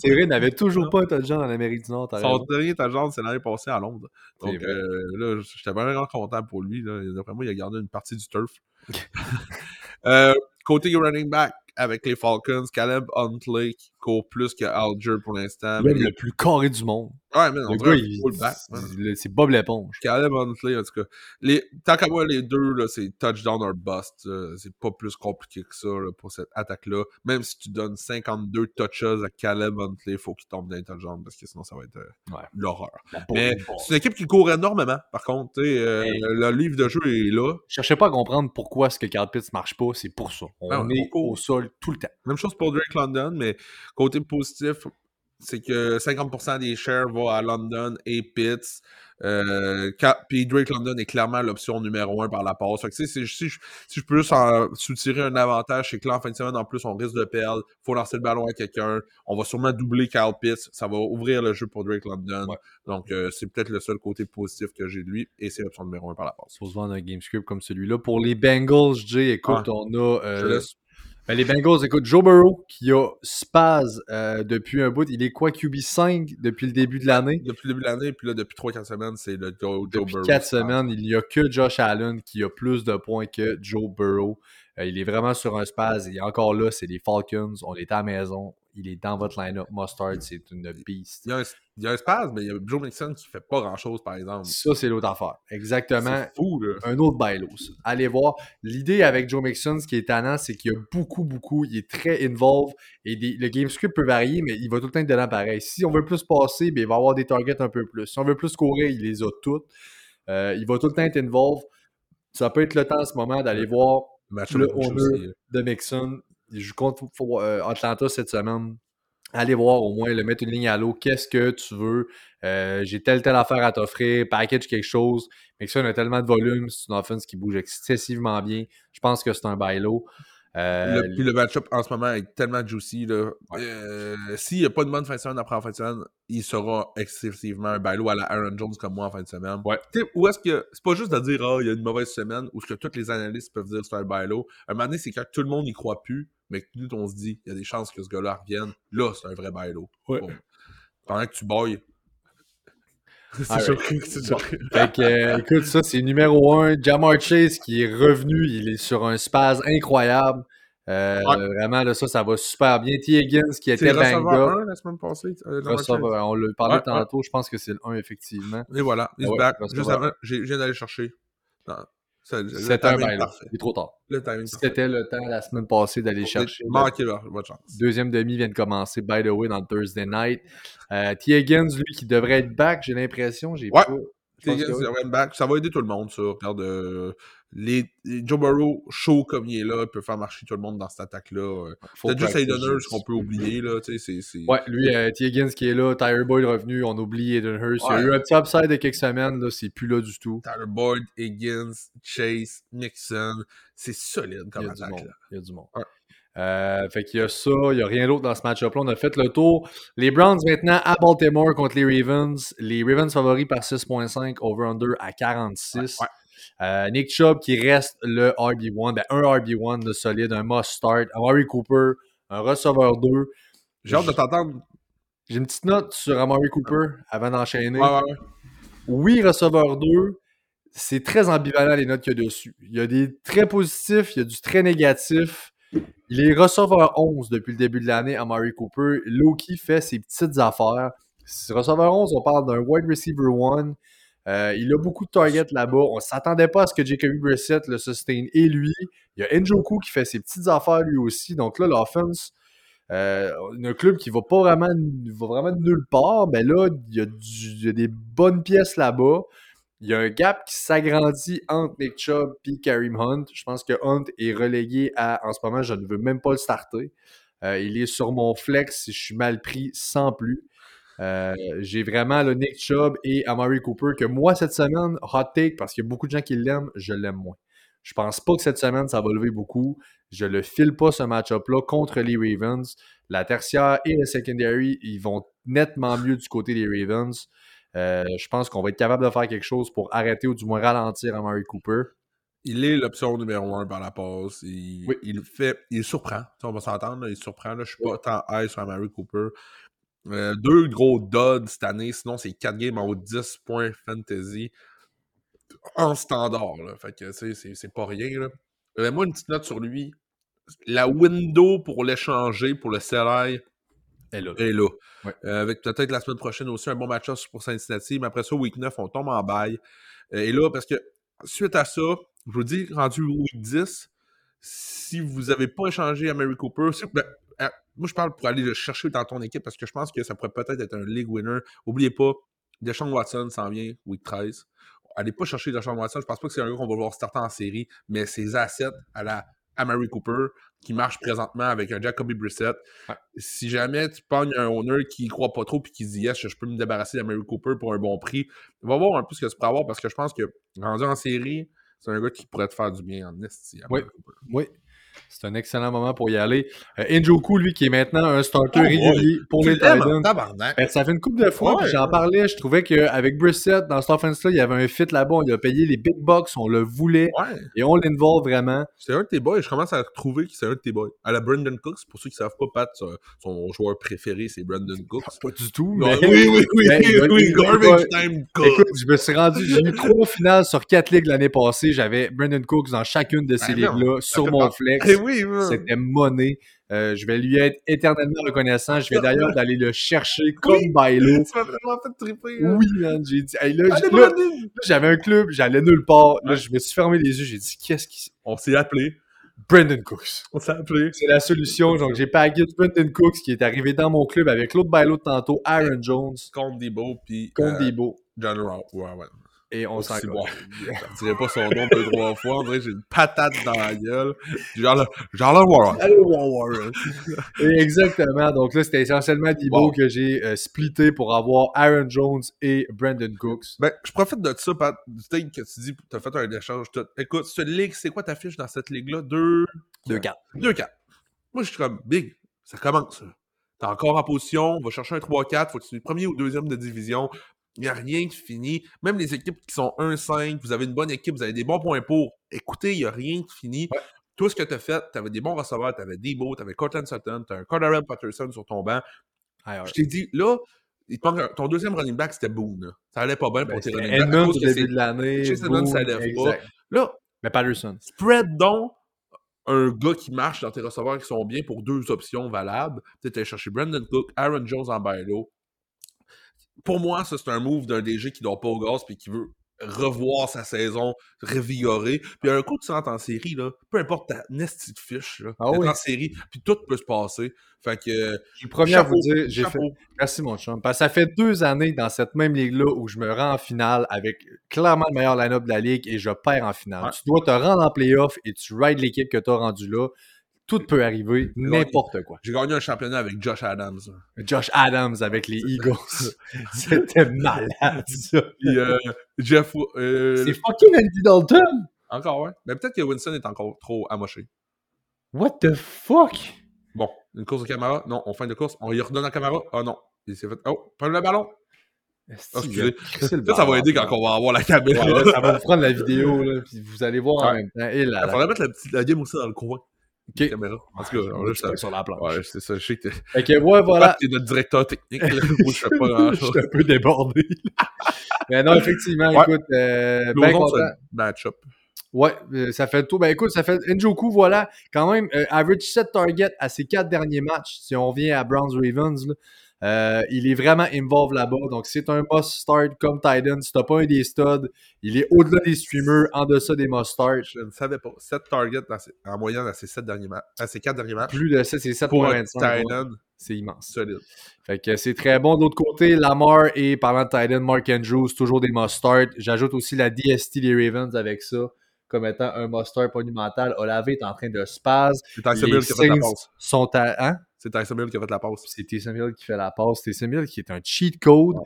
C'est vrai, il n'avait toujours pas un touchdown en Amérique du Nord. Son dernier touchdown, c'est l'année passée à Londres. Donc euh, là, j'étais vraiment content pour lui. D'après moi, il a gardé une partie du turf. *laughs* *laughs* Euh, côté running back, avec les Falcons, Caleb Huntley qui court plus que Alger pour l'instant. Même le plus carré du monde. Ouais, mais on dirait un c'est Bob l'éponge. Caleb Huntley, en tout cas. Les, tant qu'à moi, les deux, là, c'est touchdown or bust. euh, c'est pas plus compliqué que ça là, pour cette attaque-là. Même si tu donnes 52 touches à Caleb Huntley, il faut qu'il tombe dans les touchdowns parce que sinon, ça va être euh, Ouais. l'horreur. Mais c'est une équipe qui court énormément, par contre. euh, Hey. Le livre de jeu est là. Je cherchais pas à comprendre pourquoi ce que Carl Pitts marche pas, c'est pour ça. On ouais, est on court. au sol tout le temps. Même chose pour Drake London, mais côté positif, c'est que 50% des shares vont à London et Pitts. Euh, Puis Drake London est clairement l'option numéro un par la passe. Fait que, si, je- si je- si je peux juste en soutirer un avantage, c'est que là, en fin de semaine, en plus, on risque de perdre. faut lancer le ballon à quelqu'un. On va sûrement doubler Kyle Pitts. Ça va ouvrir le jeu pour Drake London. Ouais. Donc, euh, c'est peut-être le seul côté positif que j'ai de lui. Et c'est l'option numéro un par la passe. Faut se vendre un game script comme celui-là. Pour les Bengals, Jay, écoute, on a. euh, Je te laisse. Ben, les Bengals, écoute, Joe Burrow qui a spaz euh, depuis un bout. Il est quoi, QB5 depuis le début de l'année? Depuis le début de l'année, puis là, depuis 3-4 semaines, c'est le Joe, Joe Depuis Burrow. 4 semaines, il n'y a que Josh Allen qui a plus de points que Joe Burrow. Euh, il est vraiment sur un spaz. Et encore là, c'est les Falcons. On est à la maison. Il est dans votre line-up. Mustard, c'est une beast. Il y, a un, il y a un spasme, mais il y a Joe Mixon qui fait pas grand-chose, par exemple. Ça, c'est l'autre affaire. Exactement. C'est fou, là. un autre bailos. Allez voir. L'idée avec Joe Mixon, ce qui est tannant, c'est qu'il y a beaucoup, beaucoup, il est très involved et des- le game script peut varier, mais il va tout le temps être dedans pareil. Si on veut plus passer, ben, il va avoir des targets un peu plus. Si on veut plus courir, il les a toutes. Euh, il va tout le temps être involved. Ça peut être le temps en ce moment d'aller voir Le le aussi, là. de Mixon. Il joue contre euh, Atlanta cette semaine. Allez voir au moins, le mettre une ligne à l'eau. Qu'est-ce que tu veux? Euh, J'ai telle, telle affaire à t'offrir. Package quelque chose. Mixon a tellement de volume. C'est une offense qui bouge excessivement bien. Je pense que c'est un bailo. Euh, Le- puis le match-up en ce moment est tellement juicy. là. Euh, S'il n'y a pas de bonne fin de semaine après en fin de semaine, il sera excessivement un bailo à la Aaron Jones comme moi en fin de semaine. Ouais. Où est-ce que. C'est pas juste de dire, ah, il y a une mauvaise semaine, ou ce que tous les analystes peuvent dire c'est un bailo. Un moment donné, c'est quand tout le monde n'y croit plus, mais que nous, on se dit, il y a des chances que ce gars-là revienne. Là, c'est un vrai bailo. Ouais. Bon. Pendant que tu bailles. *laughs* c'est que c'est. Fait que, euh, écoute, ça, c'est numéro un. Jamar Chase qui est revenu. Il est sur un spaz incroyable. Euh, Ouais. Vraiment, là, ça, ça va super bien. T. Higgins qui était receveur up. 1 la semaine passée. euh, on l'a parlé Ouais, tantôt. Je pense que c'est le 1, effectivement. Et voilà, he's Ah back. Juste avant, j'ai- je viens d'aller chercher. C'était un bail. parfait. Il est trop tard. C'était le temps la semaine passée d'aller chercher. Leur- votre chance. Deuxième demi vient de commencer, by the way, dans le Thursday night. Euh, T. Higgins, lui, qui devrait être back, j'ai l'impression. Ouais. pas. pense Higgins, c'est running back. Ça va aider tout le monde, ça. Regarde, euh, les, les Joe Burrow, chaud comme il est là, il peut faire marcher tout le monde dans cette attaque-là. Peut-être juste Aiden Hurst qu'on peut oublier, là. Ouais, lui, euh, T. Higgins qui est là, Tyler Boyd revenu, on oublie Aiden Hurst. Il y a eu un petit upside de quelques semaines, là, c'est plus là du tout. Tyler Boyd, Higgins, Chase, Nixon. C'est solide Il comme y a du attaque, monde. là. Il y a du monde. Ouais. Euh, fait qu'il y a ça, il n'y a rien d'autre dans ce match-up-là. On a fait le tour. Les Browns maintenant à Baltimore contre les Ravens. Les Ravens favoris par 6.5, over-under à 46. Ouais, Euh, Nick Chubb qui reste le RB1, ben, un RB1 de solide, un must-start. Amari Cooper, un receveur 2. J'ai hâte de t'entendre. J'ai une petite note sur Amari Cooper avant d'enchaîner. Ouais, ouais, ouais. Oui, receveur 2, c'est très ambivalent les notes qu'il y a dessus. Il y a des très positifs, il y a du très négatif. Il est receveur 11 depuis le début de l'année, Amari Cooper. Loki fait ses petites affaires. Receveur 11, on parle d'un wide receiver 1. Euh, il a beaucoup de targets là-bas. On ne s'attendait pas à ce que Jacoby Brissett le sustain et lui. Il y a Njoku qui fait ses petites affaires lui aussi. Donc là, l'offense, euh, un club qui va pas vraiment, va vraiment de nulle part. Mais là, il y a, des bonnes pièces là-bas. Il y a un gap qui s'agrandit entre Nick Chubb et Kareem Hunt. Je pense que Hunt est relégué à, en ce moment, je ne veux même pas le starter. Euh, il est sur mon flex si je suis mal pris sans plus. Euh, J'ai vraiment le Nick Chubb et Amari Cooper que moi, cette semaine, hot take, parce qu'il y a beaucoup de gens qui l'aiment, je l'aime moins. Je pense pas que cette semaine, ça va lever beaucoup. Je le file pas ce match-up-là contre les Ravens. La tertiaire et le secondary, ils vont nettement mieux du côté des Ravens. Euh, je pense qu'on va être capable de faire quelque chose pour arrêter ou du moins ralentir Amari Cooper. Il est l'option numéro un par la passe. Il, il fait. Il surprend. on va s'entendre. Il surprend. Là, je suis pas tant high sur Amari Cooper. Euh, deux gros duds cette année. Sinon, c'est 4 games en haut de 10 points fantasy en standard. Là. Fait que c'est pas rien. Là. Euh, moi, une petite note sur lui. La window pour l'échanger, pour le CLI, est là. Est là. Euh, avec peut-être la semaine prochaine aussi un bon match pour Cincinnati. Mais après ça, week 9, on tombe en bail. et là, parce que suite à ça, je vous dis, rendu week 10, si vous n'avez pas échangé à Mary Cooper, ben, moi je parle pour aller le chercher dans ton équipe parce que je pense que ça pourrait peut-être être un league winner. N'oubliez pas, Deshaun Watson s'en vient week 13. Allez pas chercher Deshaun Watson, je pense pas que c'est un gars qu'on va voir starter en série, mais ses assets à la à Mary Cooper qui marche présentement avec un Jacoby Brissett. Si jamais tu pognes un owner qui ne croit pas trop et qui dit yes, je peux me débarrasser de Mary Cooper pour un bon prix, va voir un peu ce que tu peux avoir parce que je pense que rendu en série, c'est un gars qui pourrait te faire du bien en esti. Oui. oui. C'est un excellent moment pour y aller. Euh, Njoku, lui, qui est maintenant un starter oh, régulier pour les Titans. Ben, ça fait une couple de fois, j'en parlais. Je trouvais qu'avec Brissett, dans cette offense-là, il y avait un fit là-bas. On a payé les big bucks, on le voulait. Et on l'involve vraiment. C'est un de tes boys. Je commence à trouver que c'est un de tes boys. À la Brandon Cooks, pour ceux qui ne savent pas, Pat, son joueur préféré, c'est Brandon Cooks. Pas du tout. Mais... oui, oui, oui. Ben, oui, Garbage time Cooks. Écoute, je me suis rendu, j'ai eu trois finales sur quatre ligues l'année passée. J'avais Brandon Cooks dans chacune de ces ben ligues-là, sur mon flex. *laughs* Eh oui, C'était monnaie. Euh, je vais lui être éternellement reconnaissant. Je vais d'ailleurs *laughs* d'aller le chercher comme Bailo. Tu m'as vraiment fait triper. Hein. Oui, man. J'ai dit, là, j'avais un club, j'allais nulle part. Là, je me suis fermé les yeux. J'ai dit, qu'est-ce qui. On s'est appelé. Brandon Cooks. On s'est appelé. C'est la solution. Donc, j'ai pagué Brandon Cooks qui est arrivé dans mon club avec l'autre Bailo de tantôt, Aaron Jones. Contre Debo, puis. Contre euh, Debo. John Rowe. Ouais, ouais. Et on s'en bon. *laughs* Je dirais pas son nom deux, trois fois. On dirait que j'ai une patate dans la gueule. Genre le, genre le Warren. *laughs* Exactement. Donc là, c'était essentiellement Debo que j'ai euh, splitté pour avoir Aaron Jones et Brandon Cooks. Ben, je profite de ça, Pat. Du que tu dis, tu as fait un échange. Écoute, cette ligue, c'est quoi ta fiche dans cette ligue-là? Deux... Deux, quatre. Deux, quatre. Moi, je suis comme, big, ça commence. T'es encore en position, on va chercher un 3-4, faut que tu sois premier ou deuxième de division. Il n'y a rien qui finit. Même les équipes qui sont 1-5, vous avez une bonne équipe, vous avez des bons points pour. Écoutez, il n'y a rien qui finit. Tout ce que tu as fait, tu avais des bons receveurs, tu avais Debo, tu avais Cortland Sutton, tu as un Cardarrelle Patterson sur ton banc. Je t'ai dit, là, ton deuxième running back, c'était Boone. Ça allait pas bien pour ben, tes running backs. Edmonds début de l'année. ça allait pas. Là, mais Patterson. Spread donc un gars qui marche dans tes receveurs qui sont bien pour deux options valables. Tu sais, chercher Brandon Cook, Aaron Jones en bailo, pour moi, ça, c'est un move d'un DG qui dort pas au gaz puis qui veut revoir sa saison revigorée. Puis un coup, tu rentres en série, là, peu importe ta nestie de fiche, là, ah en série, puis tout peut se passer. Fait que. Je suis premier à vous dire, j'ai fait. Merci, mon chum. Parce que ça fait deux années dans cette même ligue-là où je me rends en finale avec clairement le meilleur line-up de la ligue et je perds en finale. Tu dois te rendre en playoff et tu rides l'équipe que tu as rendue là tout peut arriver, n'importe quoi. J'ai gagné un championnat avec Josh Adams. Josh Adams avec les *laughs* Eagles. C'était malade, ça. Euh, Jeff. Euh, c'est fucking Andy Dalton! Encore, ouais. Mais peut-être que Winston est encore trop amoché. What the fuck? Bon, une course de caméra. Non, on fait une course. On y redonne la caméra. Ah oh, non. Il s'est fait. Oh, prends le ballon. Oh, excusez. Ça, ça va aider quand on va avoir la caméra. ça va vous prendre la vidéo, là, puis vous allez voir en même temps. Il faudrait mettre la, petite, la game aussi dans le coin. OK. Caméra. En tout cas, là, je sur la planche. Ouais, c'est ça. Je sais que t'es. Ok, ouais, voilà. T'es notre directeur technique. Là, *laughs* je fais pas grand chose. je suis un peu débordé. *laughs* Mais non, effectivement, écoute. Euh, ben content. Match-up. Ouais, euh, ça fait tout. Ben écoute, ça fait Njoku, voilà, quand même, euh, average 7 targets à ses quatre derniers matchs. Si on revient à Browns Ravens, là, euh, il est vraiment involved là-bas. Donc, c'est un must start comme Titan. Si t'as pas un des studs, il est au-delà des streamers, en deçà des must start. Je ne savais pas. 7 targets en moyenne à ses, 7 derniers matchs. À ses 4 derniers matchs. Plus de 7, c'est 7.25. C'est immense. Solide. Fait que c'est très bon. De l'autre côté, Lamar et parlant de Titan, Mark Andrews, toujours des must start. J'ajoute aussi la DST des Ravens avec ça comme étant un must start monumental. Olave est en train de spaz. La passe. Sont à, hein? C'est Tyson Hill qui a fait la passe. C'est Tyson Hill qui fait la passe. Tyson Hill qui est un cheat code.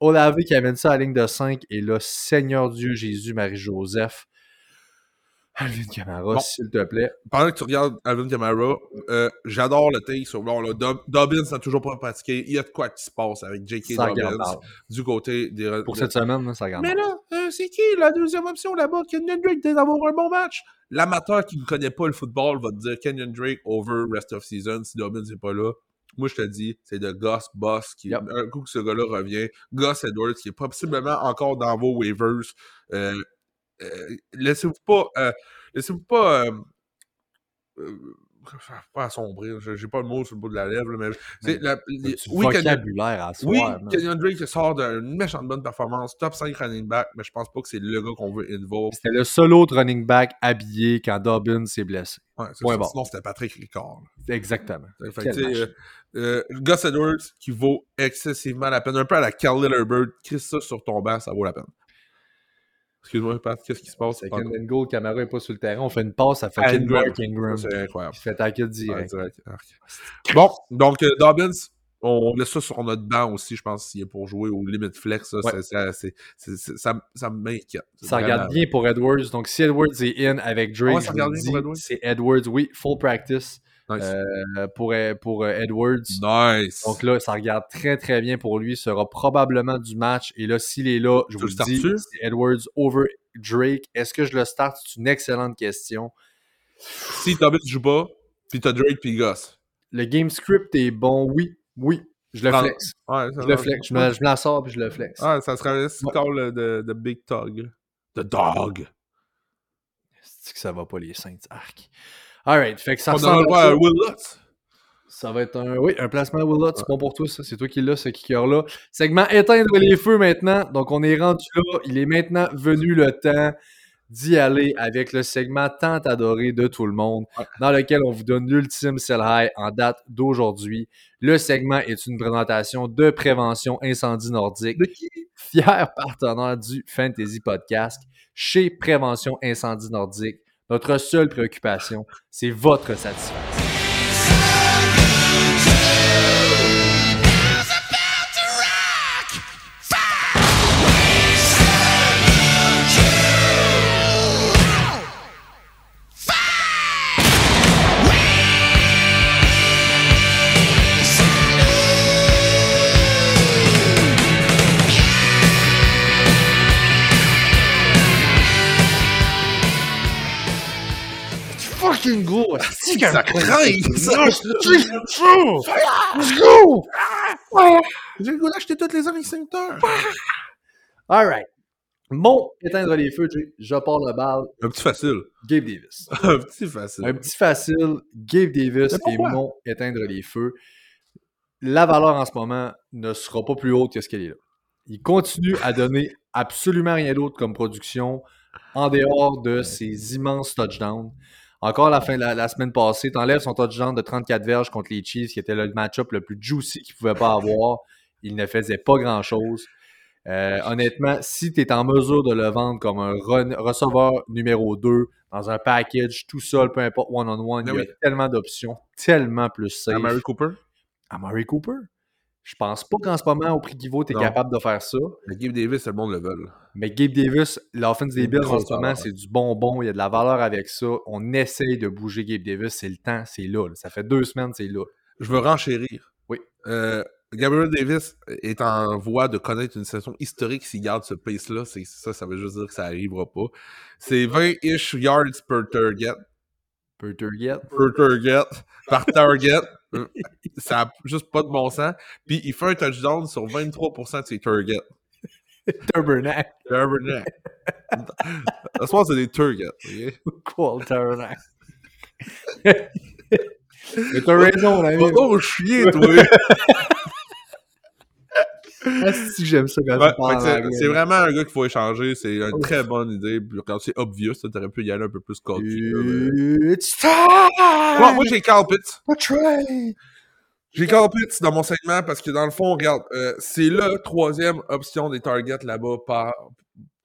Olave qui amène ça à la ligne de 5. Et là, Seigneur Dieu, Jésus, Marie-Joseph. Alvin Kamara, Bon. s'il te plaît. Pendant que tu regardes Alvin Kamara, euh, j'adore le take sur bon, là, Dob- Dobbins n'a toujours pas pratiqué. Il y a de quoi qui se passe avec J.K. Dobbins du côté des. Pour cette semaine, là, ça regarde Mais là, euh, c'est qui la deuxième option là-bas? Kenyon Drake d'avoir un bon match. L'amateur qui ne connaît pas le football va te dire Kenyon Drake over rest of season si Dobbins n'est pas là. Moi, je te dis, c'est de Gus Boss qui, Yep. un coup que ce gars-là revient, Gus Edwards qui est possiblement encore dans vos waivers. Euh, laissez-vous pas, euh, laissez-vous pas, euh, euh, pas assombrir. J'ai pas le mot sur le bout de la lèvre, là, mais c'est la- les- oui, Kenyon- vocabulaire à oui, soir. man. Kenyon Drake sort d'une méchante bonne performance, top 5 running back, mais je pense pas que c'est le gars qu'on veut involve. C'était le seul autre running back habillé quand Dobbins s'est blessé. Ouais. Sinon, c'était Patrick Ricard. là. Exactement. Fait euh, euh, Gus Edwards qui vaut excessivement la peine. Un peu à la Khalil Herbert. Chris ça sur ton banc, ça vaut la peine. Excuse-moi, Pat, qu'est-ce qui se passe? C'est Kendall Gold, Camara n'est pas sur le terrain. On fait une passe à fucking. Mark Ingram. C'est incroyable. Se fait Ouais, direct. Arc. Bon, donc euh, Dobbins, on laisse ça sur notre banc aussi, je pense, s'il est pour jouer au limit flex. Ça, Ouais. m'inquiète. Ça Vraiment. regarde bien pour Edwards. Donc, si Edwards est in avec Drake, Ah ouais, Edwards? c'est Edwards. Oui, full practice Nice. euh, pour, pour euh, Edwards. nice. Donc là, ça regarde très très bien pour lui. sera probablement du match. Et là, s'il est là, je Tu vous le dis, c'est Edwards over Drake. Est-ce que je le start? C'est une excellente question. si Dobbins joue pas, puis t'as Drake puis Gus. Le game script est bon, oui, oui. Je le flex. Ouais, Je le flex. Je me, je me la sors puis je le flex. Ah, ça serait un Ouais. call de, de Big Dog. De Dog. C'est que ça va pas les Saints? Arc. Alright, fait que ça On ressemble à Will Lutz. Ça va être un, oui, un placement Will Lutz. C'est bon pour toi, ça. C'est toi qui l'as, ce kicker-là. Segment éteindre les feux maintenant. Donc, on est rendu là. Il est maintenant venu le temps d'y aller avec le segment tant adoré de tout le monde, dans lequel on vous donne l'ultime sell high en date d'aujourd'hui. Le segment est une présentation de prévention incendie nordique, fier partenaire du Fantasy Podcast chez Prévention Incendie Nordique. Notre seule préoccupation, c'est votre satisfaction. Fucking gros! Ça craint! Let's go! J'ai le goût d'acheter toutes les extincteurs. Alright. Mon éteindre les feux, je pars le bal. Un petit facile. Gabe Davis. *laughs* Un petit facile. Un petit facile, Gabe Davis et mon éteindre les feux. La valeur en ce moment ne sera pas plus haute que ce qu'elle est là. Il continue à donner absolument rien d'autre comme production en dehors de ses immenses touchdowns. Encore la fin de la, la semaine passée, t'enlèves son touchdown de 34 verges contre les Chiefs, qui était le match-up le plus juicy qu'il pouvait pas avoir. Il ne faisait pas grand-chose. Euh, honnêtement, si tu es en mesure de le vendre comme un receveur numéro 2 dans un package tout seul, peu importe one-on-one, Ben il y a oui. tellement d'options, tellement plus safe. À Mary Cooper? Amari Cooper? Je pense pas qu'en ce moment, au prix qu'il vaut, tu es Non. capable de faire ça. Le Gabe Davis, c'est le monde le veut. Mais Gabe Davis, l'offense des Bills en ce moment, c'est du bonbon. Il y a de la valeur avec ça. On essaye de bouger Gabe Davis. C'est le temps, c'est là, là. Ça fait deux semaines, c'est là. Je veux renchérir. Oui. Euh, Gabriel Davis est en voie de connaître une saison historique s'il garde ce pace-là. Ça, ça veut juste dire que ça arrivera pas. C'est 20-ish yards per target. Per target. Per target. Par target. Euh, ça a juste pas de bon sens. Puis il fait un touchdown sur 23% de ses targets. *laughs* Tabernacle. Tabernacle. Ce soir, c'est des targets. ok? Quoi, le Tabernacle? Mais t'as raison, l'ami. Va donc chier, toi! *laughs* Ah, si j'aime ça quand Ouais, c'est- vraiment un gars qu'il faut échanger. C'est une très bonne idée. Puis Regarde, c'est obvious. Tu aurais pu y aller un peu plus cocky. It's time! Ouais, moi, j'ai Carl Pitts. A! J'ai Carl Pitts dans mon segment parce que dans le font, regarde, euh, c'est la troisième option des targets là-bas par-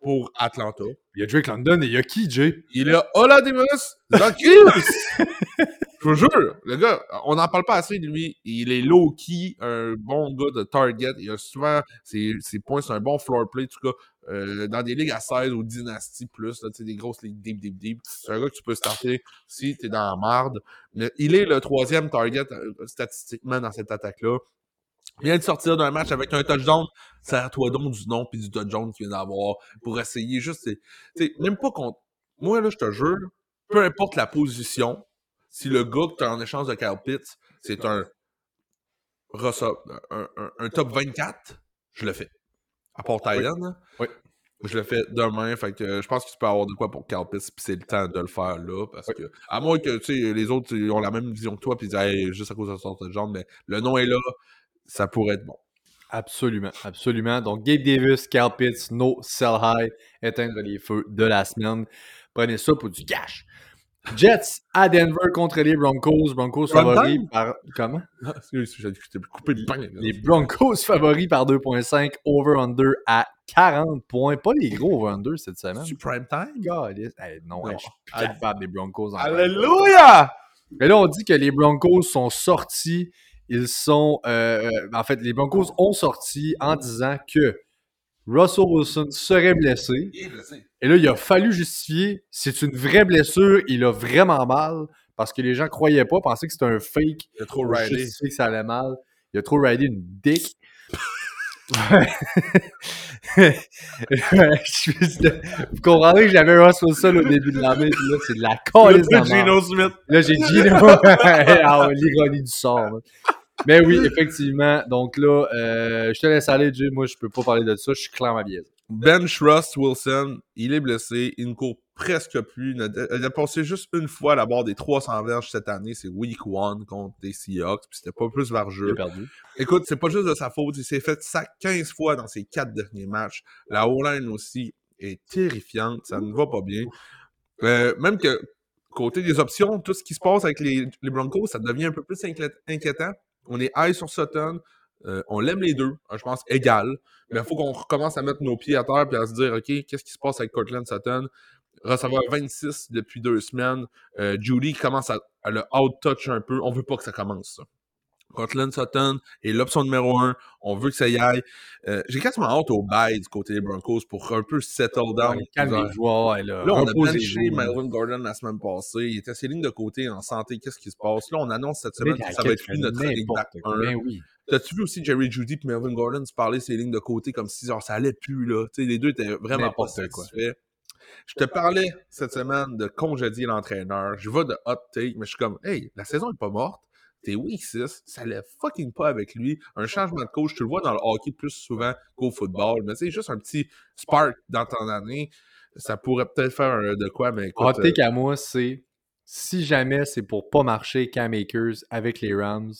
pour Atlanta. Il y a Drake London et il y a qui, Jay? Il est Oladimus Zacchaeus! *laughs* Je vous jure, le gars, on n'en parle pas assez de lui. Il est low-key, un bon gars de target. Il a souvent ses, ses points, c'est un bon floor play. En tout cas, euh, dans des ligues à 16 ou dynasties plus, là, des grosses ligues deep, deep, deep. C'est un gars que tu peux starter si tu es dans la marde. Mais il est le troisième target euh, statistiquement dans cette attaque-là. Il vient de sortir d'un match avec un touchdown. Ça à toi donc du nom puis du touchdown qu'il vient d'avoir pour essayer juste. tu sais, même pas contre. Moi, là, je te jure, peu importe la position, si le gars que tu as en échange de Kyle Pitts, c'est un, un, un- top 24, je le fais. À part Thailand, là, Oui. je le fais demain. Fait que euh, je pense que tu peux avoir de quoi pour Kyle Pitts, puis c'est le temps de le faire là. Parce que, à moins que tu sais, les autres ont la même vision que toi, puis disent Hey, juste à cause de son touchdown, mais le nom est là, ça pourrait être bon. Absolument, absolument. Donc, Gabe Davis, Cal Pitts, no sell high, éteindre les feux de la semaine. Prenez ça pour du cash. Jets à Denver contre les Broncos. Broncos favoris par. Comment? Ah, excuse, j'ai j'ai coupé le. Les Broncos favoris par 2,5. Over-under à 40 points. Pas les gros over-under cette semaine. C'est prime time? God, hey, non, Non. hey, je suis plus capable des Broncos. en Alléluia! Mais là, on dit que les Broncos sont sortis. Ils sont. euh, euh, en fait, les Broncos ont sorti en disant que Russell Wilson serait blessé. Il est blessé. Et là, il a fallu justifier. C'est une vraie blessure. Il a vraiment mal. Parce que les gens croyaient pas, pensaient que c'était un fake. Il a trop ridé. que ça allait mal. Il a trop ridé une dick. *laughs* Vous comprendrez que j'avais Russell Wilson au début de puis là, c'est de la calice de. Gino Smith. Là, j'ai Gino. *laughs* ah, ouais, l'ironie du sort. Mais oui, effectivement. Donc là, euh, je te laisse aller, Jay. Moi, je peux pas parler de ça. Je suis clairement biaisé. Bench Russ Wilson, il est blessé. Il ne court presque plus. Il a, passé juste une fois à la barre des 300 verges cette année. C'est week one contre les Seahawks. Puis c'était pas plus Il a perdu. Écoute, c'est pas juste de sa faute. Il s'est fait sac 15 fois dans ses quatre derniers matchs. La O-line aussi est terrifiante. Ça ne va pas bien. Euh, même que côté des options, tout ce qui se passe avec les, les Broncos, ça devient un peu plus inquié- inquiétant. On est high sur Sutton. Euh, on l'aime les deux, hein, je pense, égal. Mais il faut qu'on recommence à mettre nos pieds à terre et à se dire, OK, qu'est-ce qui se passe avec Cortland Sutton? Recevoir 26 depuis deux semaines. Euh, Judy commence à, à le out-touch un peu. On veut pas que ça commence, ça. Cortland Sutton est l'option numéro un. On veut que ça y aille. Euh, J'ai quasiment hâte au bail du côté des Broncos pour un peu settle down. Calmez-vous. ah ouais, là, Là, on a man. Melvin Gordon la semaine passée. Il était ses lignes de côté en santé. Qu'est-ce qui se passe? Là, on annonce cette semaine que ça va être lui notre running n'importe back quoi. 1. Ben oui. T'as-tu vu aussi Jerry Judy et Melvin Gordon se parler ses lignes de côté comme si genre, ça allait plus, là? Les deux étaient vraiment pas satisfaits. Je te parlais cette semaine de congédier l'entraîneur. Je vais de hot take, mais je suis comme, hey, la saison est pas morte. T'es week 6, ça lève fucking pas avec lui. Un changement de coach, tu le vois dans le hockey plus souvent qu'au football, mais c'est juste un petit spark dans ton année. Ça pourrait peut-être faire un- de quoi, mais écoute, Hot take à moi, c'est si jamais c'est pour pas marcher Cam Akers avec les Rams,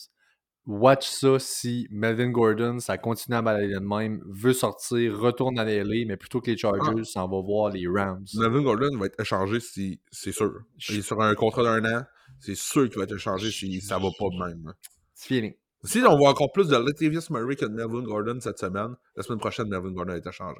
watch ça si Melvin Gordon, ça continue à balader de même, veut sortir, retourne à LA, mais plutôt que les Chargers, Ah. s'en va voir les Rams. Melvin Gordon va être échangé si c'est sûr. Il est sur un contrat d'un an. C'est sûr qu'il va être échangé si ça va pas de même. C'est feeling. Si on voit encore plus de Latavius Murray que de Melvin Gordon cette semaine, la semaine prochaine, Melvin Gordon est échangé.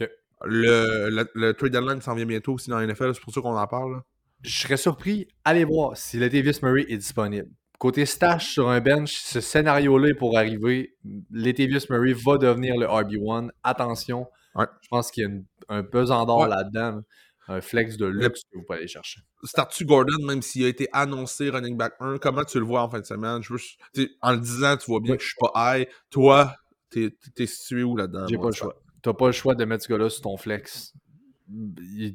Ok. Le, le, le trade deadline s'en vient bientôt aussi dans la NFL, c'est pour ça qu'on en parle. là. Je serais surpris, allez voir si Latavius Murray est disponible. Côté stash sur un bench, ce scénario-là est pour arriver. Latavius Murray va devenir le RB1. Attention, Ouais. je pense qu'il y a une- un pesant d'or Ouais. là-dedans. Un flex de luxe que vous pouvez aller chercher. Start-tu Gordon, même s'il a été annoncé running back 1, comment tu le vois en fin de semaine? Je veux, tu sais, en le disant, tu vois bien que je suis pas high. Toi, t'es t'es situé où là-dedans? J'ai pas le choix. T'as pas le choix de mettre ce gars-là sur ton flex. Il-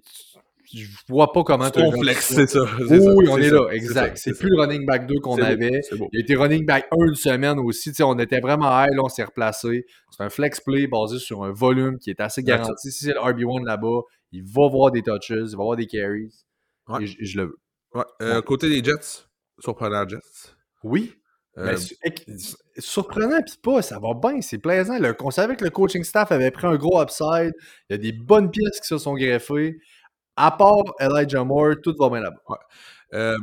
Je vois pas comment joué flex, c'est ça. Oui, on est là, exact. C'est plus le running back 2 qu'on avait. Il a été running back 1 une semaine aussi. Tu on était vraiment high, là, on s'est replacé. C'est un flex play basé sur un volume qui est assez garanti. Si c'est le RB1 là-bas, il va voir des touches, il va voir des carries. Ouais. Et, je, le veux. Ouais, euh, Côté des Jets, surprenant Jets. Oui. Euh, éc- surprenant, puis pas, ça va bien, c'est plaisant. Le, on savait que le coaching staff avait pris un gros upside. Il y a des bonnes pièces qui se sont greffées. À part Elijah Moore, tout va bien là-bas. Euh,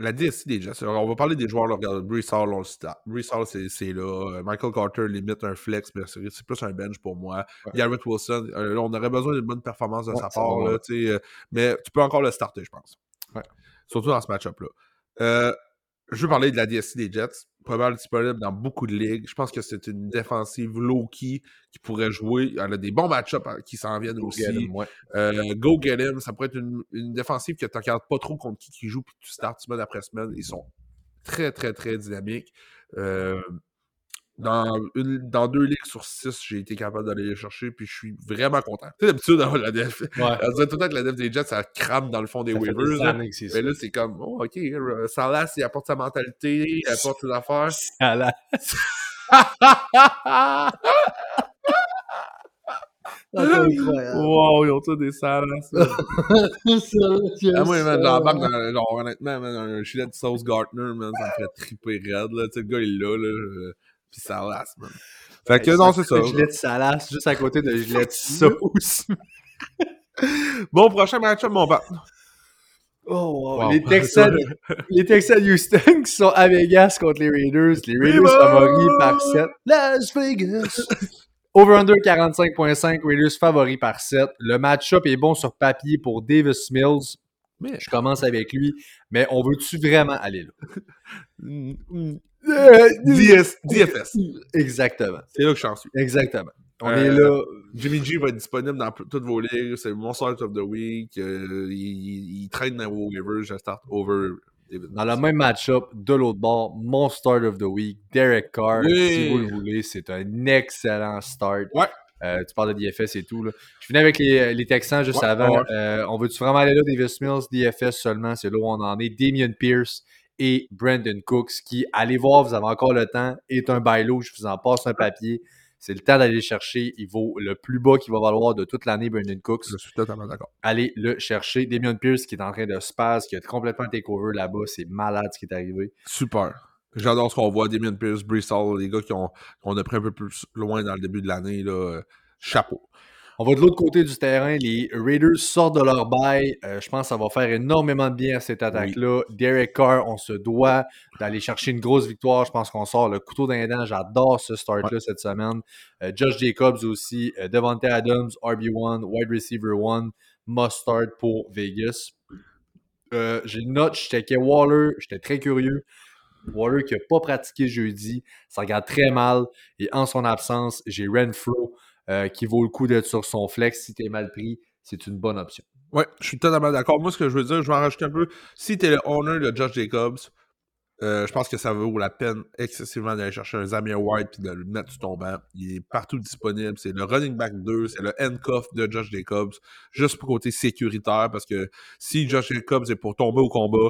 la DSI des Jets. Alors, on va parler des joueurs. Là, regarde, Brees Hall, on le start. Brees Hall, c'est là. Euh, Michael Carter limite un flex, mais c'est plus un bench pour moi. Ouais. Garrett Wilson, euh, on aurait besoin d'une bonne performance de Ouais, sa part. Là, euh, mais tu peux encore le starter, je pense. Ouais. Surtout dans ce match-up-là. Euh, je veux parler de la DSC des Jets. Probablement disponible dans beaucoup de ligues. Je pense que c'est une défensive low-key qui pourrait jouer. Elle a des bons match-ups hein, qui s'en viennent aussi. Get him, ouais. Euh, go get him. Ça pourrait être une, une défensive que tu regardes pas trop contre qui qui joue, puis tu starts semaine après semaine. Ils sont très, très, très dynamiques. Euh, dans, une- dans deux ligues sur six, j'ai été capable d'aller les chercher, puis je suis vraiment content. Tu sais, d'habitude, dans la def, *laughs* Ouais. on dirait tout le temps que la def des Jets, ça crame dans le fond des Ça fait waivers. des années Mais ça. là, c'est comme, oh, ok, euh, Salas, il apporte sa mentalité, il apporte ses affaires. La- *laughs* wow, ils ont tous des Salas. là. *laughs* Ah, moi, man, j'embarque dans, genre, honnêtement, man, un gilet de sauce Gartner, man, ça me ferait triper raide, là. Tu sais, le gars, il est là, euh, Pis Salas, man. Fait que, non, c'est ça. Gilet de Salas, juste à côté de gilet de sauce. *laughs* Bon, prochain match-up, mon bat. Oh, wow. Wow. Les Texans, *laughs* les Texans Houston qui sont à Vegas contre les Raiders. Les Raiders favoris par 7. Las Vegas! Over-under 45.5, Raiders favoris par 7. Le match-up est bon sur papier pour Davis Mills. Mais- Je commence avec lui, mais on veut-tu vraiment aller là? *laughs* DS, DFS. Exactement. C'est là que je suis en suis. Exactement. On Euh, est là. Jimmy G va être disponible dans toutes vos ligues. C'est mon start of the week. Euh, il, traîne dans vos waivers. Je start over. Dans le même match-up, de l'autre bord, mon start of the week, Derek Carr. Oui. Si vous le voulez, c'est un excellent start. Ouais. Euh, tu parles de DFS et tout. Là. Je finis avec les, les Texans juste Ouais, avant. ouais. Euh, on veut-tu vraiment aller là, Davis Mills, DFS seulement, c'est là où on en est. Damien Pierce et Brandon Cooks, qui, allez voir, vous avez encore le temps, est un bailo, je vous en passe un papier. C'est le temps d'aller le chercher. Il vaut le plus bas qu'il va valoir de toute l'année, Brandon Cooks. Je suis totalement d'accord. Allez le chercher. Damien Pierce qui est en train de spaz, qui a complètement takeover là-bas. C'est malade ce qui est arrivé. Super. J'adore ce qu'on voit. Damien Pierce, Bristol, les gars qui ont, qu'on a pris un peu plus loin dans le début de l'année. Chapeau. On va de l'autre côté du terrain. Les Raiders sortent de leur bail. Euh, je pense que ça va faire énormément de bien à cette attaque-là. Derek Carr, on se doit d'aller chercher une grosse victoire. Je pense qu'on sort le couteau d'un dent. J'adore ce start-là cette semaine. Euh, Josh Jacobs aussi. Euh, Devontae Adams, RB1, wide receiver 1. Must start pour Vegas. Euh, J'ai une note. Je checkais Waller. J'étais très curieux. Waller qui n'a pas pratiqué jeudi. Ça regarde très mal. Et en son absence, j'ai Renfro euh, qui vaut le coup d'être sur son flex. Si tu es mal pris, c'est une bonne option. Ouais, je suis totalement d'accord. Moi, ce que je veux dire, je vais en rajouter un peu. Si tu es le owner de Josh Jacobs, euh, je pense que ça vaut la peine excessivement d'aller chercher un Zamir White puis de le mettre sur ton banc. Il est partout disponible. C'est le running back 2, c'est le handcuff de Josh Jacobs, juste pour côté sécuritaire, parce que si Josh Jacobs est pour tomber au combat,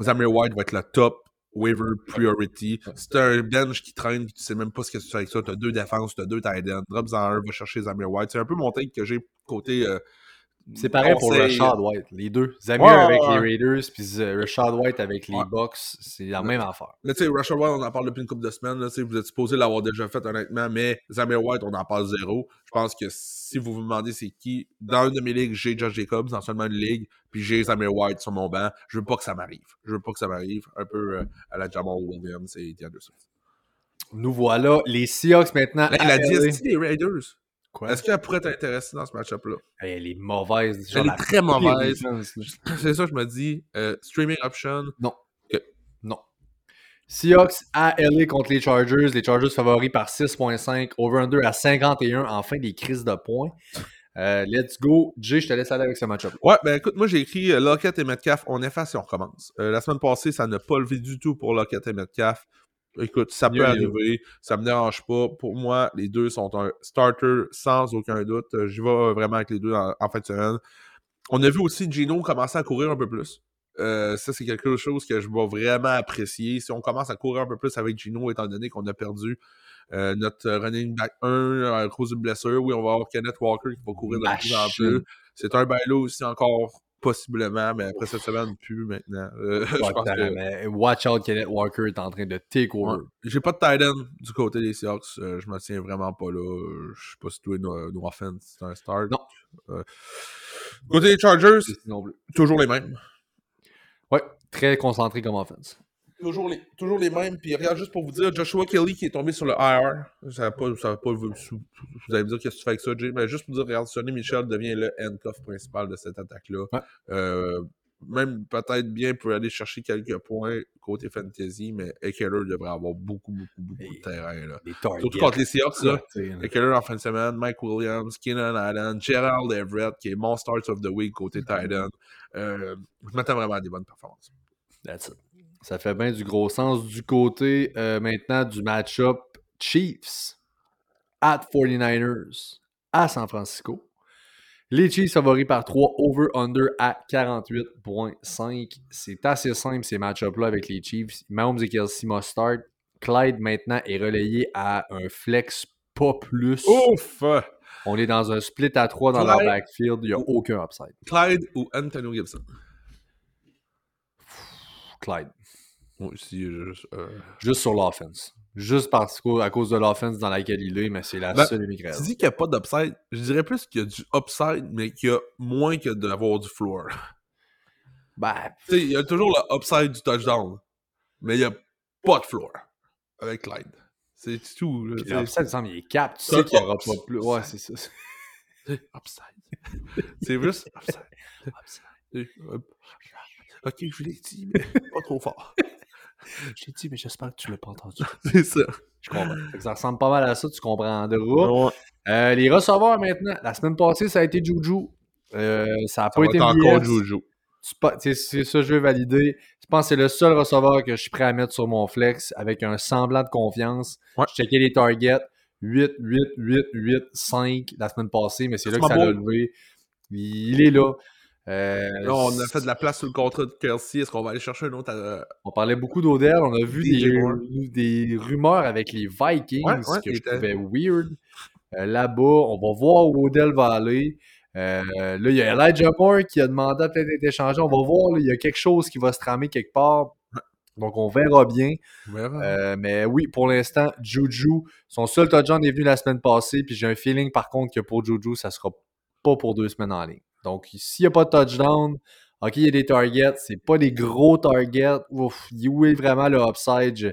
Zamir White va être le top waiver priority. Si t'as un bench qui traîne tu sais même pas ce que tu fais avec ça, t'as deux défenses, t'as deux tight ends, drops en un, va chercher Zamir White. C'est un peu mon take que j'ai côté... euh, C'est pareil pour conseil. Rashad White, les deux. Zamir Ouais, avec ouais, les. Raiders, puis Rashad White avec les Ouais. Bucks, c'est la même affaire. Mais tu sais, Rashad White, on en parle depuis une couple de semaines. Là, vous êtes supposé l'avoir déjà fait, honnêtement. Mais Zamir White, on en parle zéro. Je pense que si vous vous demandez c'est qui, dans une de mes ligues, j'ai Josh Jacobs, dans seulement une ligue, puis j'ai Zamir White sur mon banc. Je veux pas que ça m'arrive. Je veux pas que ça m'arrive. Un peu euh, à la Jamal Williams et Swift. Nous voilà, les Seahawks maintenant. Hey, à la LA. DST des Raiders? Est-ce qu'elle pourrait t'intéresser dans ce match-up-là? Elle est mauvaise. Elle est très mauvaise. C'est ça, je me dis. euh, streaming option? Non. Seahawks à LA contre les Chargers. Les Chargers favoris par 6.5. Over-under à 51. Enfin, des crises de points. Euh, let's go. Jay, je te laisse aller avec ce match-up. Ouais, ben écoute, moi j'ai écrit euh, Lockett et Metcalf, on efface et on recommence. Euh, la semaine passée, ça n'a pas levé du tout pour Lockett et Metcalf. Écoute, ça peut arriver, ça me dérange pas. Pour moi, les deux sont un starter sans aucun doute. Euh, J'y vais vraiment avec les deux en, en fin de semaine. On a vu aussi Gino commencer à courir un peu plus. Euh, ça, c'est quelque chose que je vais vraiment apprécier. Si on commence à courir un peu plus avec Gino, étant donné qu'on a perdu euh, notre running back 1 à cause d'une blessure, oui, on va avoir Kenneth Walker qui va courir de plus en plus. C'est un bailo aussi encore possiblement, mais après cette semaine, plus maintenant. Euh, *laughs* je pense que- watch out, Kenneth Walker est en train de take over. Ouais. J'ai pas de tight end du côté des Seahawks. Euh, je me tiens vraiment pas là. Euh, Je sais pas si toi, no, no offense, c'est un start. Non. Euh, côté des Chargers, toujours les mêmes. Ouais, très concentré comme offense. Toujours les, toujours les mêmes. Puis regarde, juste pour vous dire, Joshua Kelly qui est tombé sur le IR. Ça va pas, ça va pas vous, vous allez me dire qu'est-ce que tu fais avec ça, Jay. Mais juste pour dire, regarde, Sonny Michel devient le handcuff principal de cette attaque-là. Ouais. Euh, même peut-être bien pour aller chercher quelques points côté fantasy, mais Eckler devrait avoir beaucoup, beaucoup, beaucoup de terrain. Là. Surtout contre les Seahawks, là. Eckler en fin de semaine, Mike Williams, Keenan Allen, Gerald Everett, qui est mon start of the week côté Titan. Euh, je m'attends vraiment à des bonnes performances. That's it. Ça fait bien du gros sens du côté euh, maintenant du match-up Chiefs at 49ers à San Francisco. Les Chiefs favoris par 3, over-under à 48.5. C'est assez simple ces match-up-là avec les Chiefs. Mahomes et Kelsey must start. Clyde maintenant est relayé à un flex pas plus. Ouf! On est dans un split à 3 dans leur backfield. Il n'y a aucun upside. Clyde ou Antonio Gibson? Clyde. Moi aussi, je- euh, Juste sur l'offense. Juste parce qu'à à cause de l'offense dans laquelle il est, mais c'est la Ben, seule émigration. Tu dis qu'il n'y a pas d'upside. Je dirais plus qu'il y a du upside, mais qu'il y a moins que d'avoir du floor. *laughs* Ben, Tu sais, il y a toujours le upside du touchdown, mais il n'y a pas de floor avec Clyde. C'est tout. l'upside, il semble, il est cap. Tu C'est sais qu'il n'y aura pas plus. Ouais, c'est ça. *laughs* Upside. C'est juste upside. *laughs* Ok, je vous l'ai dit, mais pas trop fort. Je t'ai dit, mais j'espère que tu l'as pas entendu. *laughs* C'est ça. Je comprends. Ça ressemble pas mal à ça, tu comprendras. Euh, les receveurs maintenant. La semaine passée, ça a été Juju. Euh, ça n'a pas été encore. Juju. C'est ça que je veux valider. Je pense que c'est le seul receveur que je suis prêt à mettre sur mon flex avec un semblant de confiance. Ouais. Je checkais les targets. 8, 8, 8, 8, 5 la semaine passée, mais c'est là que ça l'a levé. Il est là. Euh, Là, on a fait de la place sur le contrat de Kelsey. Est-ce qu'on va aller chercher un autre euh, On parlait beaucoup d'Odell. On a vu des, rumeurs avec les Vikings Ouais, ouais, que je trouvais weird. Euh, Là-bas, on va voir où Odell va aller. Euh, là, il y a Elijah Moore qui a demandé à peut-être être échangé. On va voir. là, il y a quelque chose qui va se tramer quelque part. Donc, on verra bien. Euh, mais oui, pour l'instant, Juju, son seul touchdown est venu la semaine passée. Puis j'ai un feeling, par contre, que pour Juju, ça sera pas pour deux semaines en ligne. Donc, s'il n'y a pas de touchdown, OK, il y a des targets. C'est pas des gros targets. Ouf, où est vraiment le upside?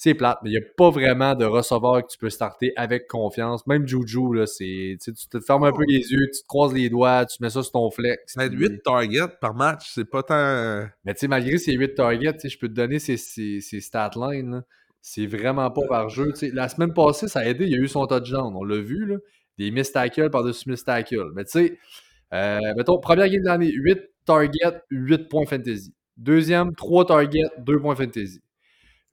C'est plate, mais il n'y a pas vraiment de receveur que tu peux starter avec confiance. Même Juju, là, c'est, tu te fermes un peu les yeux, tu te croises les doigts, tu mets ça sur ton flex. Être puis- 8 targets par match. C'est pas tant. mais tu sais, malgré ces 8 targets, je peux te donner ces, ces, ces stat lines. là. C'est vraiment pas par jeu. La semaine passée, ça a aidé. Il y a eu son touchdown. On l'a vu, là. Des miss tackles par-dessus miss tackle. Mais tu sais, euh, mettons, première game de l'année, 8 targets, 8 points fantasy. Deuxième, 3 targets, 2 points fantasy.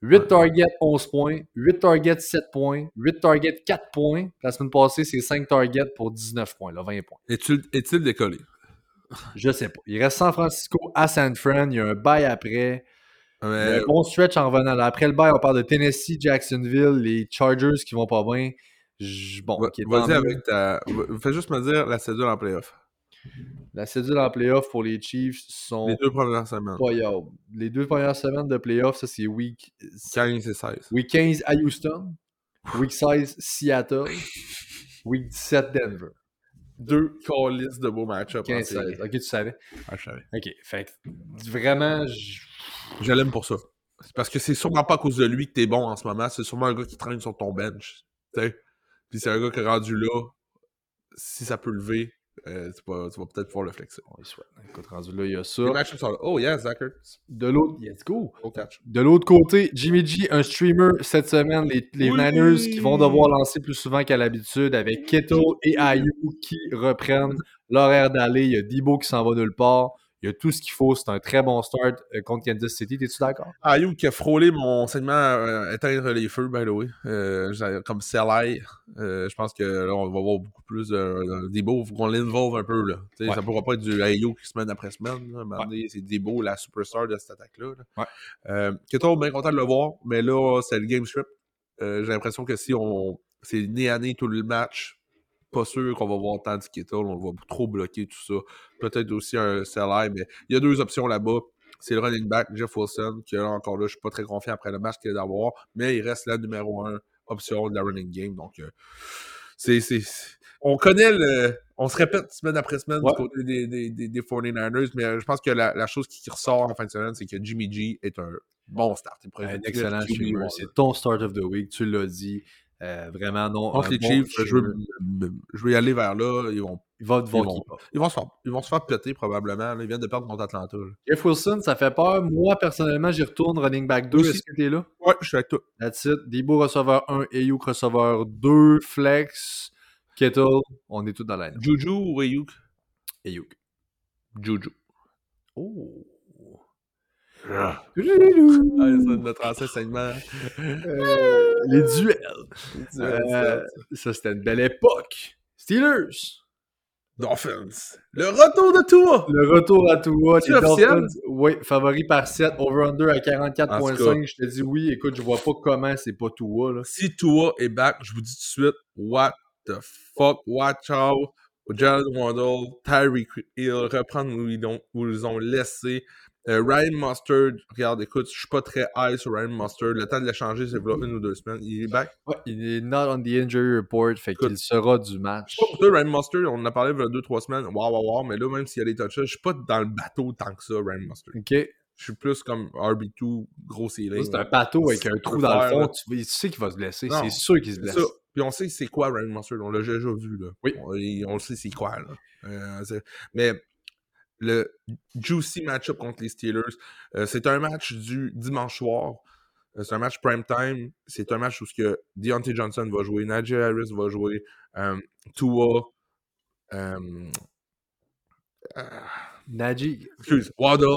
8 targets, 11 points. 8 targets, 7 points. 8 targets, 4 points. La semaine passée, c'est 5 targets pour 19 points, là, 20 points. Est-il est-il décollé? *laughs* Je sais pas. Il reste San Francisco à San Fran. Il y a un bail après. Mais- Un bon stretch en revenant. Là, Après le bail, on parle de Tennessee, Jacksonville, les Chargers qui vont pas bien. Bon, Va- ok, tant Vas-y avec ta. Fais juste me dire la cédule en playoff. La cédule en playoff pour les Chiefs sont Les deux premières semaines. Les deux premières semaines de playoff, ça c'est week, 15 et 16. week 15 à Houston, week 16 Seattle, week 17 Denver. Deux calices de beaux match-ups. en 15 série. 16. Ok, tu savais. Ah, je savais. Ok, fait vraiment, je- Je l'aime pour ça. Parce que c'est sûrement pas à cause de lui que t'es bon en ce moment. C'est sûrement un gars qui traîne sur ton bench. tu sais. Puis c'est un gars qui est rendu là. Si ça peut lever, euh, tu vas, tu vas peut-être pouvoir le flexer. on y souhaite. Écoute, rendu là, il y a ça. Les match-ups sont là. Oh yeah, Zach. De l'autre, let's go. De l'autre côté, Jimmy G, un streamer cette semaine, les, les Oui! Niners qui vont devoir lancer plus souvent qu'à l'habitude avec Kittle et Ayu qui reprennent l'horaire d'aller. Il y a Debo qui s'en va nulle part. Il y a tout ce qu'il faut. C'est un très bon start euh, contre Kansas City. T'es-tu d'accord? Ayou qui a frôlé mon segment euh, éteindre les feux, by the way. Euh, comme Sally. Euh, je pense que là, on va voir beaucoup plus de Debo. Il faut qu'on l'involve un peu. Là. Ouais. Ça pourra pas être du Ayou qui semaine après semaine. C'est Debo, la superstar de cette attaque-là. là. Ouais. Bien content de le voir. Mais là, c'est le game script. Euh, j'ai l'impression que si on c'est nez à nez tout le match, pas sûr qu'on va voir tant de Kittle. On va trop bloquer tout ça. Peut-être aussi un Sally, mais il y a deux options là-bas. C'est le running back, Jeff Wilson, qui là encore là, je suis pas très confiant après le match qu'il a d'avoir, mais il reste la numéro un option de la running game. Donc, euh, c'est, On connaît le. On se répète semaine après semaine Ouais. du côté des, des, des, des 49ers, mais euh, je pense que la, la chose qui, qui ressort en fin de semaine, c'est que Jimmy G est un bon start. Il Un excellent. C'est ton start of the week. Tu l'as dit. Euh, vraiment, non. Contre un les bon Chiefs, je veux, streamer. je veux y aller vers là. Ils vont Ils vont-. Ils vont, se faire, ils vont se faire péter probablement. là. Ils viennent de perdre contre Atlanta. là. Jeff Wilson, ça fait peur. Moi, personnellement, j'y retourne running back 2. Aussi. Est-ce que t'es là? Ouais, je suis avec toi. That's it. Debo receveur 1, Ayuk receveur 2, Flex, Kettle. On est tous dans la. Juju ou Ayuk? Ayuk. Juju. Oh. Ah, notre ancien segment. Euh, les duels. Euh, ça, c'était une belle époque. Steelers. Dolphins. Le retour de Tua! Le retour à Tua. Les? Dolphins, oui, favori par 7. Over-under à En tout 44.5. Je te dis oui. Écoute, je vois pas comment c'est pas Tua. Là. Si Tua est back, je vous dis tout de suite, what the fuck, watch out. Jalen Waddle, Tyreek Hill, reprendre où ils ont, où ils ont laissé. Euh, Ryan Mustard, regarde, écoute, je suis pas très high sur Ryan Mustard. Le temps de l'échanger, c'est voilà une ou deux semaines. Il est back? Ouais, il est not on the injury report. Fait qu'il sera du match. Pour Ryan Mustard, on en a parlé il y a deux, trois semaines. Waouh, waouh, waouh, mais là, même s'il y a des touches, je suis pas dans le bateau tant que ça, Ryan Mustard. OK. Je suis plus comme RB2, gros ceiling. C'est un bateau avec un trou dans le fond. Tu, tu sais qu'il va se blesser. C'est sûr qu'il se blesse. Puis on sait c'est quoi Ryan Mustard. On l'a déjà vu. Là. Oui. On, le sait c'est quoi. Là. Euh, mais le juicy match-up contre les Steelers, euh, c'est un match du dimanche soir. Euh, c'est un match prime time. C'est un match où ce que Deontay Johnson va jouer, Najee Harris va jouer, euh, Tua, ah, Najee. excuse, Waddle,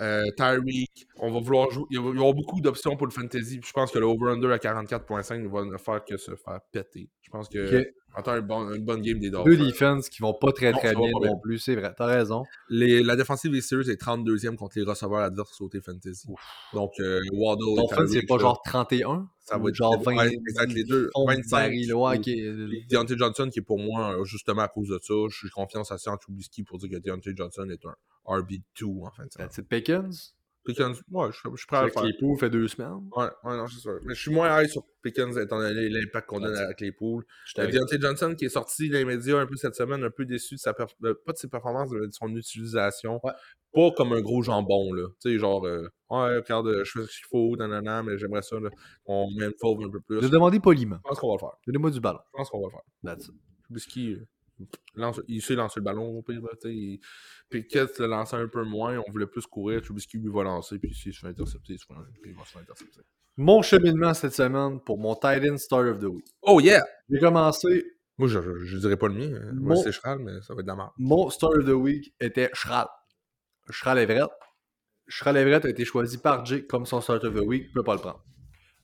euh, Tyreek. On va vouloir jouer. Il va y avoir beaucoup d'options pour le fantasy. Je pense que le over-under à 44.5 va ne faire que se faire péter. Je pense que. Attends, une bonne game des Deux Dolphins. defense qui vont pas très Non, très bien non plus. C'est vrai. T'as raison. Les- la défensive des Steelers est 32e contre les receveurs adverses sautés fantasy. Donc, euh, Waddle fun, c'est pas genre 31 Ça va être genre ouais, 20. exact, les deux. fond 25. Barry, là, ouais, ok. Deontay Johnson, qui est pour moi, euh, justement à cause de ça, je suis confiance à Sean Trubisky pour dire que Deontay Johnson est un RB2 en fin de semaine. That's it, Pickens? Pickens, ouais, je, je suis prêt à faire. les poules, fait deux semaines. Ouais, ouais, non, c'est sûr. Mais je suis moins high sur Pickens étant donné l'impact qu'on donne Ouais, avec les poules. J'étais Euh, Deontay Johnson qui est sorti dans les médias un peu cette semaine, un peu déçu de sa euh, pas de ses performances, mais de son utilisation. Ouais. Pas comme un gros jambon, là. Tu sais, genre, euh, ouais, regarde, euh, je fais ce qu'il faut, nanana, mais j'aimerais ça, là. On m'infove un peu plus. Je Je demandé poliment. pense qu'on va le faire. Donnez-moi du ballon. Je pense qu'on va le faire. That's it. Euh, lance, il sait lancer le ballon au pire, là, il- Pickett le lançait un peu moins, on voulait plus courir. Trubisky lui va lancer, puis s'il se fait intercepter, il se fait- puis il va se faire intercepter. Mon cheminement cette semaine pour mon tight end start of the week. Oh yeah! J'ai commencé. Moi, je, je, je dirais pas le mien. hein. Moi, Mon- c'est Chral, mais ça va être de la merde. Mon start of the week était Schral. Schral Everett. Schral Everett a été choisi par Jay comme son start of the week. Je peux pas le prendre.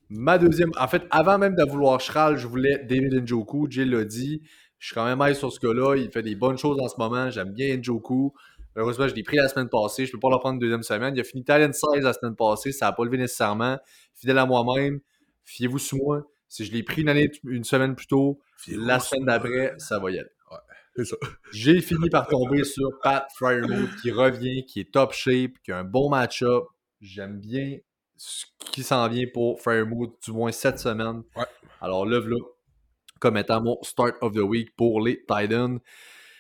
Ma deuxième. En fait, avant même de vouloir Schral, je voulais David Njoku. Jay l'a dit. Je suis quand même high sur ce gars-là. Il fait des bonnes choses en ce moment. J'aime bien Njoku. Heureusement, je l'ai pris la semaine passée. Je peux pas le prendre une deuxième semaine. Il a fini talent 16 la semaine passée. Ça n'a pas levé nécessairement. Fidèle à moi-même. Fiez-vous sur moi. Si je l'ai pris une, année, une semaine plus tôt, la semaine d'après, ça va y aller. C'est ça. J'ai fini par tomber sur Pat Fryermuth qui revient, qui est top shape, qui a un bon match-up. J'aime bien ce qui s'en vient pour Fryermuth, du moins cette semaine. Ouais. Alors, le là comme étant mon start of the week pour les Titans.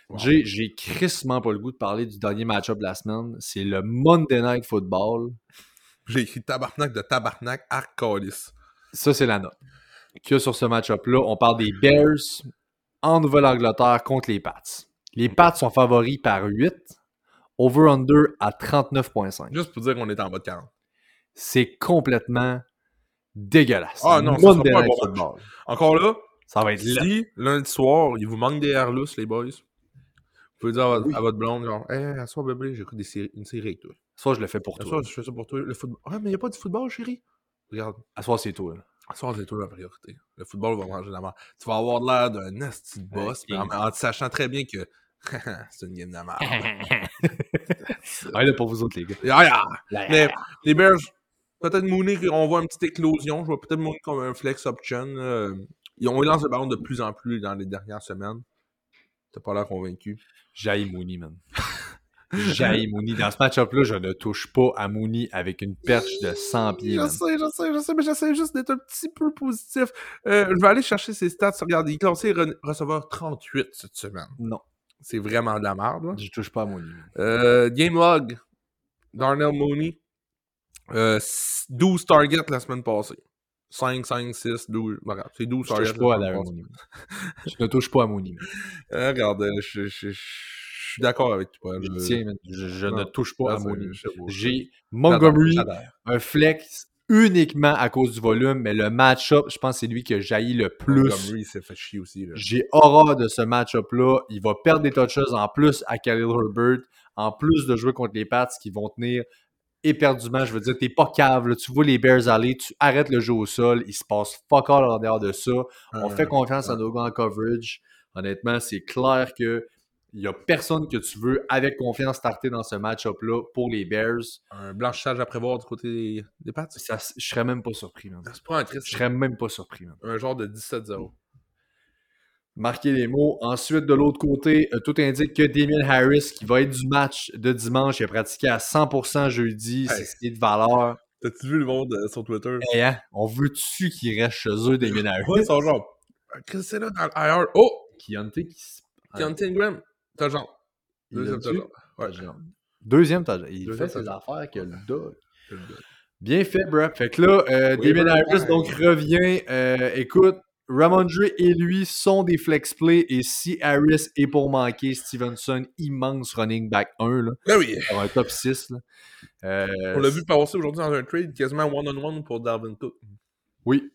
Wow. J'ai, crissement pas le goût de parler du dernier match-up de la semaine. C'est le Monday Night Football. *laughs* J'ai écrit tabarnak de tabarnak Arcalis. Ça, c'est la note. Que sur ce match-up-là, on parle des Bears en Nouvelle-Angleterre contre les Pats. Les Pats sont favoris par 8. Over-under à 39,5. Juste pour dire qu'on est en bas de 40. C'est complètement dégueulasse. Ah non, ça sera pas un Night bon match. Encore là, Ça va être là. si lundi soir, il vous manque des airs lousses, les boys, vous pouvez dire à votre, Oui. à votre blonde, genre, hey, à soir, bébé, j'écoute des séries, une série avec toi. Soit je le fais pour À toi. soir, je fais ça pour toi. Le football. Ah, mais il n'y a pas de football, chérie? Regarde, À soir, c'est toi. là. à soir, c'est toi la priorité. Le football va manger la merde. Tu vas avoir l'air d'un esti de boss, mais en, en te sachant très bien que *laughs* c'est une game de merde. *laughs* Ah, là, pour vous autres, les gars. Mais les Bears, peut-être Mooney, on voit une petite éclosion. Je vois peut-être Mooney comme un flex option. euh, Ils ont lancé le ballon de plus en plus dans les dernières semaines. T'as pas l'air convaincu. Jaï Mooney, man. *laughs* Jaï Mooney. Dans ce match-up-là, je ne touche pas à Mooney avec une perche de 100 pieds. Je man. sais, je sais, je sais, mais j'essaie juste d'être un petit peu positif. Euh, je vais aller chercher ses stats. Regarde, il est classé re- receveur 38 cette semaine. Non, C'est vraiment de la merde. là. je touche pas à Mooney. Euh, game log, Darnell Mooney. Euh, s- 12 targets la semaine passée. 5, 5, 6, 12. Ben, regarde, c'est 12 Je touche pas à Darren Mooney. Je ne touche pas à Mooney. *laughs* Euh, regarde, euh, je, je, je, je suis d'accord avec toi. Tiens. Je, Non. ne touche pas à Mooney. J'ai Montgomery, un flex uniquement à cause du volume, mais le match-up, je pense que c'est lui qui a jailli le plus. Montgomery s'est fait chier aussi. Là. J'ai horreur de ce match-up-là. Il va perdre des touches en plus à Khalil Herbert, en plus de jouer contre les Pats qui vont tenir éperdument. Je veux dire, t'es pas cave. là. Tu vois les Bears aller, tu arrêtes le jeu au sol. Il se passe fuck all en dehors de ça. On fait confiance à nos en coverage. Honnêtement, c'est clair que il n'y a personne que tu veux avec confiance starter dans ce match-up-là pour les Bears. Un blanchissage à prévoir du côté des, Pats? Ça, je serais même pas surpris. man. C'est pas un triste. Je serais même pas surpris. man. Un genre de 17-0. Marquez les mots. Ensuite, de l'autre côté, euh, tout indique que Damien Harris, qui va être du match de dimanche, il a pratiqué à 100% jeudi. C'est Hey. ce qui est de valeur. T'as-tu vu le monde euh, sur Twitter? Et hein, on veut-tu qu'il reste chez eux, Damien Harris? Ouais, sont genre. Chris, c'est là dans le IR. Oh! Keontae qui se- Keontae Ingram. T'as genre. Il Deuxième t'as genre. Ouais. Genre, Deuxième, t'as- il Deuxième fait ses affaires que le dog. Bien fait, bro. Fait que là, euh, Oui, Damien. Harris donc revient. Euh, écoute, Ramondre et lui sont des flex play et si Harris est pour manquer, Stevenson, immense running back 1, là, Ben oui. un top 6. Là. Euh, On l'a vu passer aujourd'hui dans un trade quasiment one-on-one pour Dalvin Cook. Oui,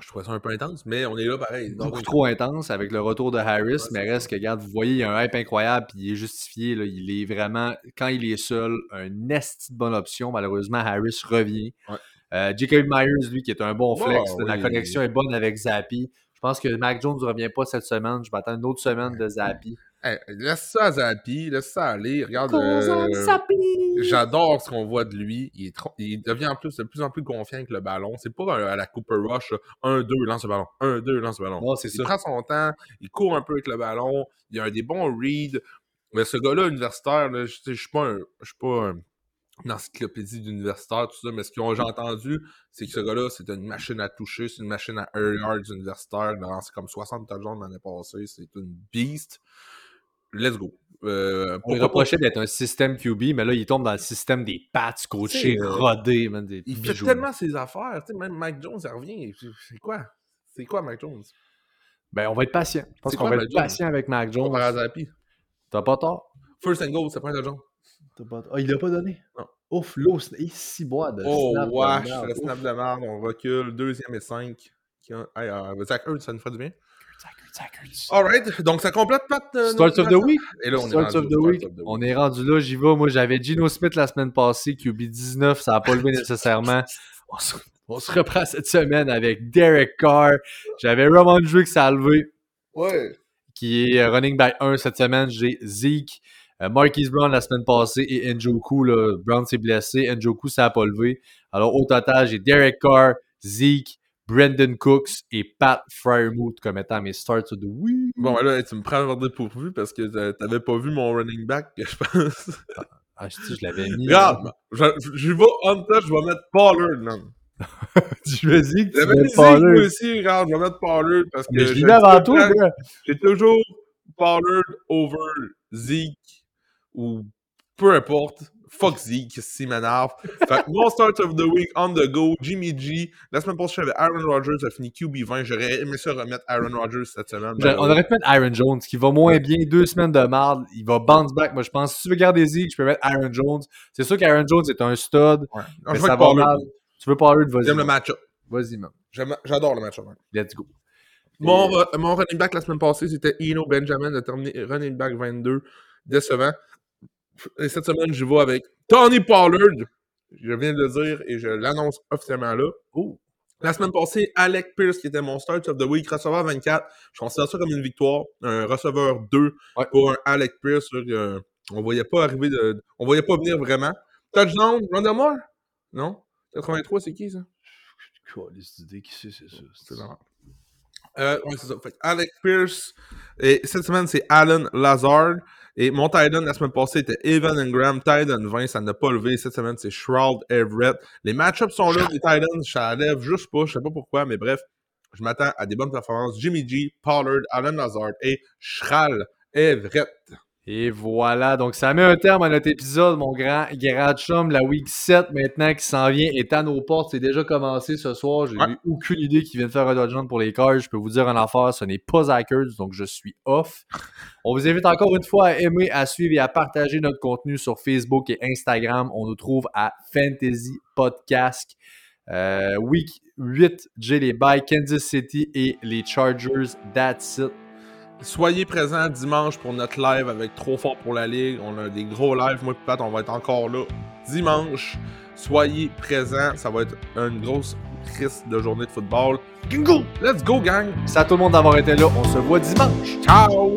Je trouvais ça un peu intense, mais on est là pareil. beaucoup trop intense avec le retour de Harris, Ouais, mais reste que, regarde, vous voyez, il y a un hype incroyable, puis il est justifié. Là, il est vraiment, quand il est seul, un esti de bonne option. Malheureusement, Harris revient. Ouais. Euh, Jacob Myers, lui, qui est un bon flex, la oui. connexion est bonne avec Zappi. Je pense que Mac Jones ne revient pas cette semaine. Je m'attends une autre semaine de Zappi. *laughs* hey, laisse ça à Zappi, laisse ça aller. Regarde. euh, J'adore ce qu'on voit de lui. Il, est trop- il devient en plus de plus en plus confiant avec le ballon. C'est pas un- à la Cooper Rush, 1-2, lance le ballon. 1-2, lance le ballon. Non, Il ça. prend son temps, il court un peu avec le ballon, il a des bons reads. Mais ce gars-là, universitaire, là, je je suis pas un, je suis pas un- une encyclopédie d'universitaire, tout ça, mais ce que j'ai entendu, c'est que ce gars-là, c'est une machine à toucher, c'est une machine à early yards universitaire. C'est comme 60 touchdowns l'année passée, c'est une beast. Let's go. Euh, On reprochait d'être un système QB, mais là, il tombe dans le système des Pats coachés, rodés, man, des Il fait tellement ses affaires. Tu sais, même Mike Jones, il revient. C'est quoi? C'est quoi, Mike Jones? Ben, on va être patient. Je pense qu'on va Mac être Jones? patient avec Mac Jones. T'as pas tort. First and goal, c'est pas un Ah, il l'a pas donné? Non. Ouf, l'eau, ici bois de Oh, snap de wesh, le snap de merde, on recule, deuxième et cinq. Qui Hey, euh, Zach Ertz, ça nous ferait du bien. Alright, donc ça complète pas de. Start of the week? Et là, on est Start rendu of the start week? of the week. On est rendu là, j'y vais. Moi, j'avais Gino Smith la semaine passée, QB 19, ça n'a pas levé nécessairement. On se, on se reprend cette semaine avec Derek Carr. J'avais Roman Drake, ça a levé, Ouais. qui est euh, running back 1 cette semaine. J'ai Zeke, euh, Marquise Brown la semaine passée et Njoku. Là, Brown s'est blessé, Njoku, ça n'a pas levé. Alors, au total, j'ai Derek Carr, Zeke, Brandon Cooks et Pat Fryermuth comme étant mes starts the week. Bon, là, tu me prends à dépourvu parce que t'a- t'avais pas vu mon running back, *laughs* je pense. Ah, je, je l'avais mis. Regarde, je, je vais on touch, je vais mettre Pollard, man. *laughs* Tu me dis que tu mets Pollard. moi aussi, regarde, je vais mettre Pollard parce que. Mais je l'ai avant tout. J'ai toujours Pollard over Zeke ou peu importe. Fuck Zeke, si m'énerve. Fait que mon start of the week on the go, Jimmy G. La semaine passée, j'avais Aaron Rodgers, a fini QB20. J'aurais aimé ça remettre Aaron Rodgers cette semaine. Je- On aurait pu mettre Aaron Jones, qui va moins bien, deux semaines de marde. Il va bounce back. Moi, je pense, si tu veux garder Zeke, je peux mettre Aaron Jones. C'est sûr qu'Aaron Jones est un stud, Ouais. Mais ça va mal. Tu veux Pollard, vas-y. J'aime le match-up. Vas-y, man. J'adore le match-up. man. Let's go. Mon, mon running back la semaine passée, c'était Eno Benjamin, de terminer running back 22. Décevant. Et cette semaine, je vais avec Tony Pollard. Je viens de le dire et je l'annonce officiellement là. Oh. La semaine passée, Alec Pierce, qui était mon start of the week, receveur 24. Je considère ça comme une victoire. Un receveur 2 Ouais. pour un Alec Pierce. que on voyait pas arriver de. On voyait pas venir vraiment. Touchdown, Rondell Moore? Non? 83, c'est qui ça? qui c'est, c'est ça? C'est normal. Euh, ouais, c'est ça. Fait Alec Pierce. Et cette semaine, c'est Alan Lazard. Et mon Titan la semaine passée était Evan Ingram. Titan 20, ça n'a pas levé. Cette semaine, c'est Shroud Everett. Les match-ups sont là. Les Titans, ça lève juste pas. Je sais pas pourquoi, mais bref. Je m'attends à des bonnes performances. Jimmy G, Pollard, Alan Lazard et Shral Everett. Et voilà, donc ça met un terme à notre épisode, mon grand, chum. La week 7 maintenant qui s'en vient est à nos portes. C'est déjà commencé ce soir. J'ai Ouais. eu aucune idée qu'ils viennent faire un touchdown pour les Cards. Je peux vous dire une affaire, ce n'est pas Hackers, donc je suis off. On vous invite encore une fois à aimer, à suivre et à partager notre contenu sur Facebook et Instagram. On nous trouve à Fantasy Podcast. Euh, week 8, j'ai les Kansas City et les Chargers. That's it. Soyez présents dimanche pour notre live avec Trop Fort pour la Ligue. On a des gros lives. Moi et Pat, on va être encore là dimanche. Soyez présents. Ça va être une grosse crise de journée de football. Go! Let's go, gang! Merci à tout le monde d'avoir été là. On se voit dimanche. Ciao!